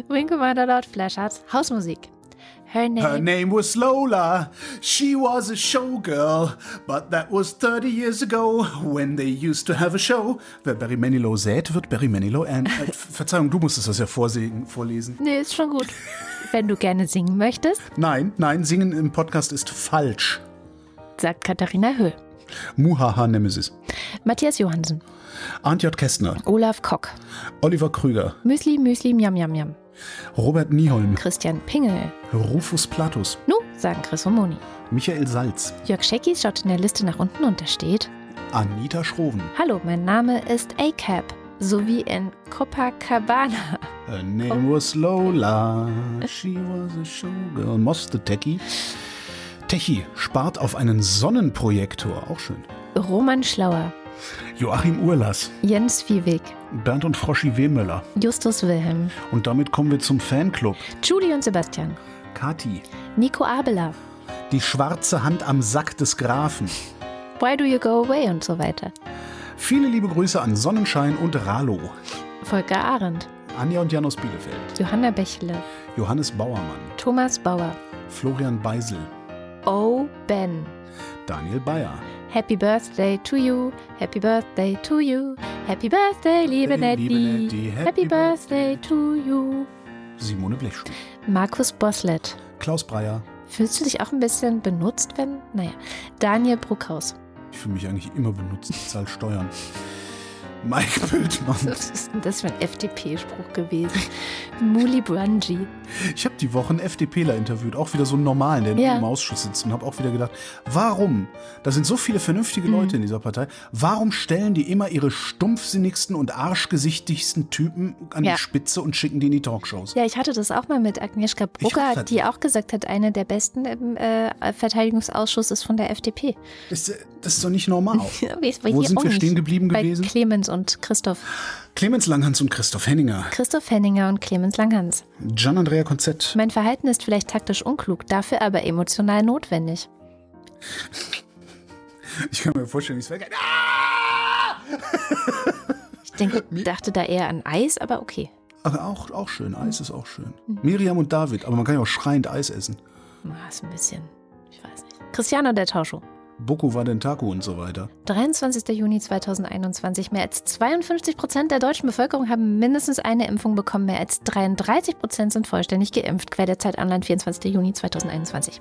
Wing Commander Lord Flashhearts Hausmusik. Her name. Her name was Lola. She was a showgirl, but that was 30 years ago when they used to have a show. Wer Barry Manilow sät, wird Barry Manilow. Äh, äh, Verzeihung, du musstest das ja vorsehen, vorlesen. Nee, ist schon gut. Wenn du gerne singen möchtest. Nein, nein, singen im Podcast ist falsch. Sagt Katharina Höhl. Muhaha Nemesis. Matthias Johansen. Arndt J. Kästner. Olaf Kock. Oliver Krüger. Müsli, Müsli, Miam, Miam, Miam. Robert Nieholm. Christian Pingel. Rufus Platus. Nu, sagen Chris und Moni. Michael Salz. Jörg Scheckis schaut in der Liste nach unten und da steht Anita Schroven. Hallo, mein Name ist ACAP, sowie in Copacabana. Her name oh. was Lola. She was a showgirl. Moss the Techie. Techie spart auf einen Sonnenprojektor. Auch schön. Roman Schlauer. Joachim Urlass. Jens Viehweg. Bernd und Froschi Wehmöller. Justus Wilhelm. Und damit kommen wir zum Fanclub. Julie und Sebastian. Kati. Nico Abela. Die schwarze Hand am Sack des Grafen. Why do you go away und so weiter. Viele liebe Grüße an Sonnenschein und Ralo. Volker Arendt. Anja und Jan aus Bielefeld. Johanna Bächle. Johannes Bauermann. Thomas Bauer. Florian Beisel. Oh Ben. Daniel Bayer. Happy Birthday to you, Happy Birthday to you, Happy Birthday, liebe Nettie, Happy Birthday to you. Simone Blechschuh. Markus Boslett. Klaus Breyer. Fühlst du dich auch ein bisschen benutzt, wenn? Naja. Daniel Bruckhaus. Ich fühle mich eigentlich immer benutzt. Ich zahle Steuern. Mike Bildmann. Was ist denn das für ein FDP-Spruch gewesen? Muli Branji. Ich habe die Woche einen FDPler interviewt, auch wieder so einen normalen, der ja. im Ausschuss sitzt und habe auch wieder gedacht, warum, da sind so viele vernünftige mhm. Leute in dieser Partei, warum stellen die immer ihre stumpfsinnigsten und arschgesichtigsten Typen an ja. die Spitze und schicken die in die Talkshows? Ja, ich hatte das auch mal mit Agnieszka Brugger, die auch gesagt hat, eine der besten im äh, Verteidigungsausschuss ist von der FDP. Ist, äh, Das ist doch nicht normal. <laughs> Wo sind wir stehen geblieben Bei gewesen? Clemens und Christoph. Clemens Langhans und Christoph Henninger. Christoph Henninger und Clemens Langhans. Gian Andrea Konzett. Mein Verhalten ist vielleicht taktisch unklug, dafür aber emotional notwendig. <laughs> Ich kann mir vorstellen, wie es weggeht. Ah! <laughs> Ich denke, dachte da eher an Eis, aber okay. Aber auch, auch schön. Eis ist auch schön. Mhm. Miriam und David. Aber man kann ja auch schreiend Eis essen. Ah, ist ein bisschen, ich weiß nicht. Cristiano der Tauscho. Boku war den Taku und so weiter. 23. Juni 2021. Mehr als 52 Prozent der deutschen Bevölkerung haben mindestens eine Impfung bekommen. Mehr als 33 Prozent sind vollständig geimpft. Quer der Zeit Online, 24. Juni 2021.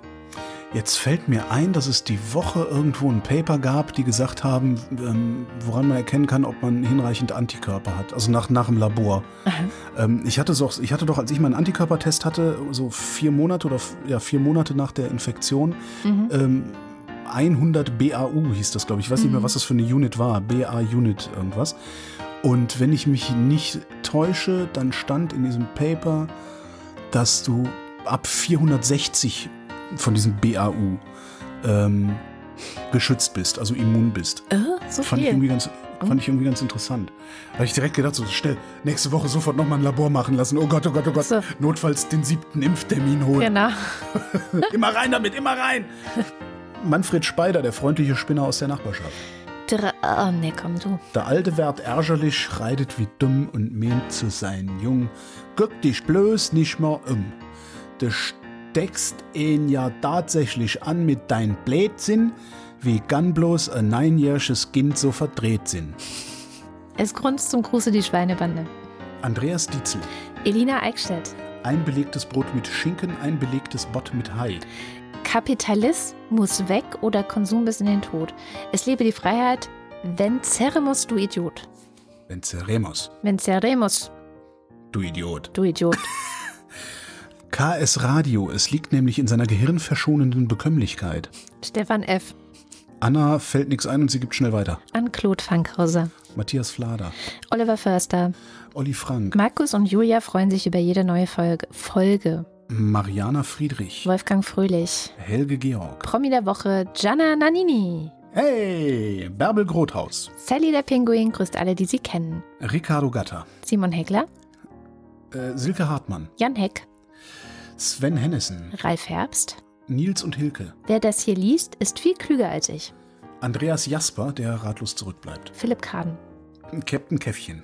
Jetzt fällt mir ein, dass es die Woche irgendwo ein Paper gab, die gesagt haben, ähm, woran man erkennen kann, ob man hinreichend Antikörper hat. Also nach, nach dem Labor. Ähm, ich, hatte so, ich hatte doch, als ich meinen Antikörpertest hatte, so vier Monate oder ja, vier Monate nach der Infektion, ähm, 100 BAU hieß das, glaube ich. Ich weiß nicht mehr, was das für eine Unit war. BA-Unit irgendwas. Und wenn ich mich nicht täusche, dann stand in diesem Paper, dass du ab 460 von diesem BAU ähm, geschützt bist, also immun bist. Äh, so Fand ich, viel. irgendwie ganz, fand ich irgendwie ganz interessant. Da habe ich direkt gedacht, so schnell, nächste Woche sofort nochmal ein Labor machen lassen. Oh Gott, oh Gott, oh Gott. So. Notfalls den siebten Impftermin holen. Genau. <laughs> Immer rein damit, immer rein. Manfred Speider, der freundliche Spinner aus der Nachbarschaft. Dr oh, nee, komm du. Der alte wird ärgerlich, schreitet wie dumm und meint zu sein Jung. Guck dich bloß nicht mehr um. Du steckst ihn ja tatsächlich an mit dein Blödsinn, wie kann bloß ein neunjähriges Kind so verdreht sind. Es grunzt zum Gruße die Schweinebande. Andreas Dietzel. Elina Eickstedt. Ein belegtes Brot mit Schinken, ein belegtes Bott mit Hai. Kapitalismus weg oder Konsum bis in den Tod. Es lebe die Freiheit. Venceremus, du Idiot. Venceremos, Venceremus, du Idiot. du Idiot. <laughs> KS Radio, es liegt nämlich in seiner gehirnverschonenden Bekömmlichkeit. Stefan F. Anna fällt nichts ein und sie gibt schnell weiter. An Claude Fankhauser. Matthias Flader, Oliver Förster. Olli Frank, Markus und Julia freuen sich über jede neue Folge. Folge. Mariana Friedrich, Wolfgang Fröhlich. Helge Georg. Promi der Woche. Gianna Nannini. Hey, Bärbel Grothaus, Sally der Pinguin grüßt alle, die sie kennen. Ricardo Gatter, Simon Heckler. äh, Silke Hartmann, Jan Heck. Sven Hennissen, Ralf Herbst. Nils und Hilke, Wer das hier liest, ist viel klüger als ich. Andreas Jasper, der ratlos zurückbleibt, Philipp Kaden. Captain Käffchen.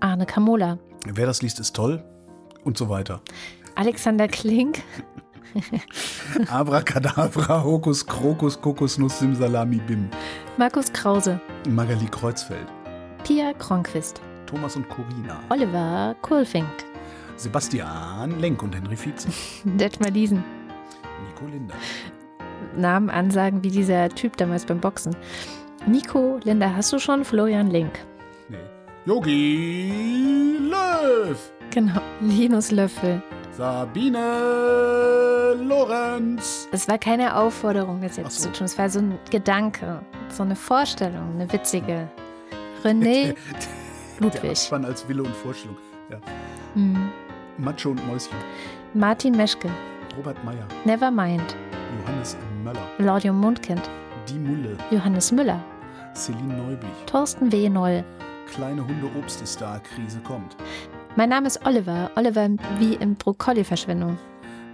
Arne Kamola. Wer das liest, ist toll und so weiter. Alexander Klink. <laughs> Abracadabra, Hokus, Krokus, Kokosnuss, Simsalami, Bim. Markus Krause. Magali Kreuzfeld, Pia Kronquist. Thomas und Corina, Oliver Kohlfink. Sebastian Lenk und Henry Vize, <laughs> Detmar Liesen. Nico Linder, Namen ansagen wie dieser Typ damals beim Boxen. Nico, Linda, hast du schon? Florian Link. nee. Yogi Löw, Genau. Linus Löffel. Sabine Lorenz. Es war keine Aufforderung, das jetzt so. zu tun. Es war so ein Gedanke, so eine Vorstellung, eine witzige. René <laughs> Der Ludwig. Abspann als Wille und Vorstellung. Ja. Hm. Macho und Mäuschen, Martin Meschke. Robert Meyer, Nevermind. Johannes Möller, Laudium Mundkind. Die Mulle, Johannes Müller. Celine Neublich, Thorsten W. Noll. Kleine Hunde Obst ist da, Krise kommt. Mein Name ist Oliver. Oliver wie in Brokkoli-Verschwendung.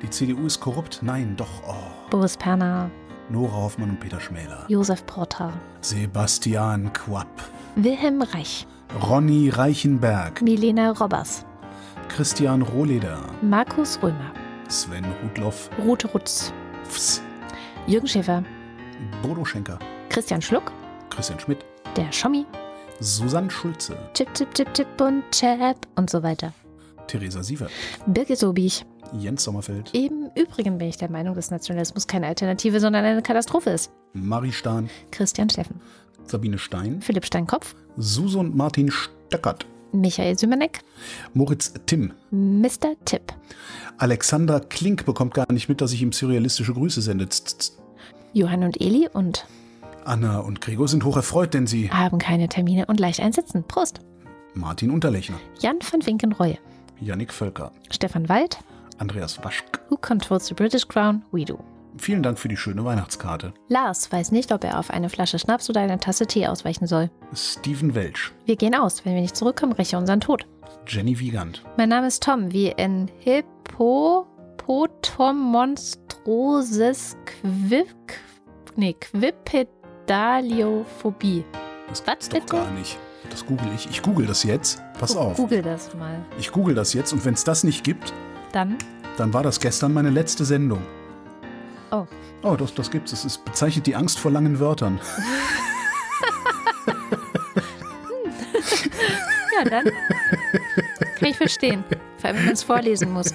Die CDU ist korrupt? Nein, doch. Oh. Boris Perner. Nora Hoffmann und Peter Schmäler. Josef Porter. Sebastian Quapp. Wilhelm Reich. Ronny Reichenberg. Milena Robbers. Christian Rohleder. Markus Römer. Sven Rudloff. Ruth Rutz. Fs. Jürgen Schäfer. Bodo Schenker. Christian Schluck. Christian Schmidt. Der Schommi. Susanne Schulze. Chip, Chip, Chip, Chip und Chap und so weiter. Theresa Sievert. Birgit Sobich. Jens Sommerfeld. Im Übrigen bin ich der Meinung, dass Nationalismus keine Alternative, sondern eine Katastrophe ist. Marie Stahn. Christian Steffen. Sabine Stein. Philipp Steinkopf. Suse und Martin Stöckert. Michael Sümeneck. Moritz Timm. Mr. Tipp. Alexander Klink bekommt gar nicht mit, dass ich ihm surrealistische Grüße sende. Johann und Eli und Anna und Gregor sind hocherfreut, denn sie haben keine Termine und leicht einsitzen. Prost. Martin Unterlechner, Jan van Winkenreue. Yannick Völker, Stefan Wald. Andreas Waschk, Who controls the British crown? We do. vielen Dank für die schöne Weihnachtskarte. Lars weiß nicht, ob er auf eine Flasche Schnaps oder eine Tasse Tee ausweichen soll. Steven Welch. Wir gehen aus. Wenn wir nicht zurückkommen, räche unseren Tod. Jenny Wiegand. Mein Name ist Tom, wie in Hippopotomonstroses Quick. Nee, Quipedaliophobie. Das Was gibt's doch bitte? gar nicht. Das google ich. Ich google das jetzt. Pass auf. Google das mal. Ich google das jetzt und wenn es das nicht gibt, Dann. dann war das gestern meine letzte Sendung. Oh. Oh, das, das gibt's. Es ist, bezeichnet die Angst vor langen Wörtern. <laughs> Ja, dann. Kann ich verstehen. Vor allem, wenn man es vorlesen muss.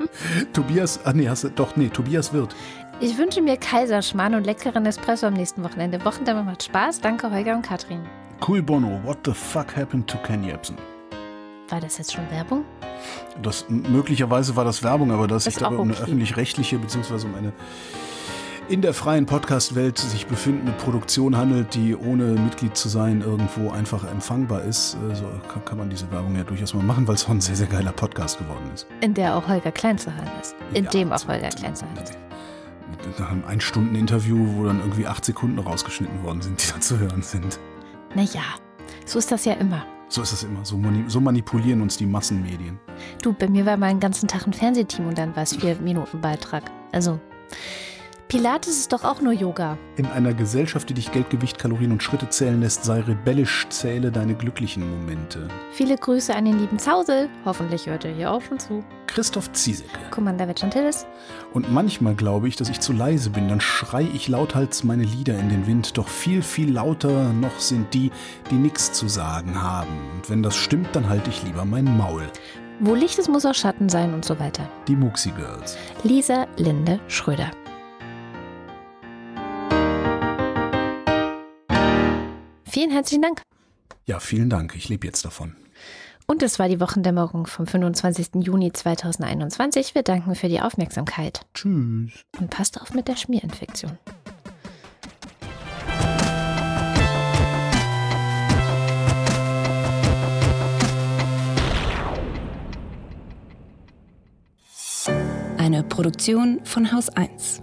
<laughs> Tobias, ach nee, hast du, doch, nee, Tobias Wirth. Ich wünsche mir Kaiserschmarrn und leckeren Espresso am nächsten Wochenende. Wochendämmer macht Spaß. Danke, Holger und Katrin. Cool Bono, what the fuck happened to Ken Jebsen? War das jetzt schon Werbung? Das, möglicherweise war das Werbung, aber dass es sich dabei um eine öffentlich-rechtliche beziehungsweise um eine in der freien Podcast-Welt sich befindende Produktion handelt, die ohne Mitglied zu sein irgendwo einfach empfangbar ist, äh, so kann, man diese Werbung ja durchaus mal machen, weil es auch ein sehr, sehr geiler Podcast geworden ist. In der auch Holger Klein zu hören ist. In Ja, dem auch Holger Klein zu hören ist. Nach einem Ein-Stunden-Interview, wo dann irgendwie acht Sekunden rausgeschnitten worden sind, die da zu hören sind. Naja, so ist das ja immer. So ist es immer. So, mani so manipulieren uns die Massenmedien. Du, bei mir war mal einen ganzen Tag ein Fernsehteam und dann war es vier Minuten Beitrag. Also, Pilates ist doch auch nur Yoga. In einer Gesellschaft, die dich Geld, Gewicht, Kalorien und Schritte zählen lässt, sei rebellisch, zähle deine glücklichen Momente. Viele Grüße an den lieben Zausel. Hoffentlich hört er hier auch schon zu. Christoph Ziesecke. Commander Vetchantillis. Und manchmal glaube ich, dass ich zu leise bin, dann schrei ich lauthals meine Lieder in den Wind, doch viel, viel lauter noch sind die, die nichts zu sagen haben. Und wenn das stimmt, dann halte ich lieber mein Maul. Wo Licht ist, muss auch Schatten sein und so weiter. Die Muxi Girls. Lisa Linde Schröder. Vielen herzlichen Dank. Ja, vielen Dank. Ich lebe jetzt davon. Und es war die Wochendämmerung vom 25. Juni 2021. Wir danken für die Aufmerksamkeit. Tschüss. Und passt auf mit der Schmierinfektion. Eine Produktion von Haus 1.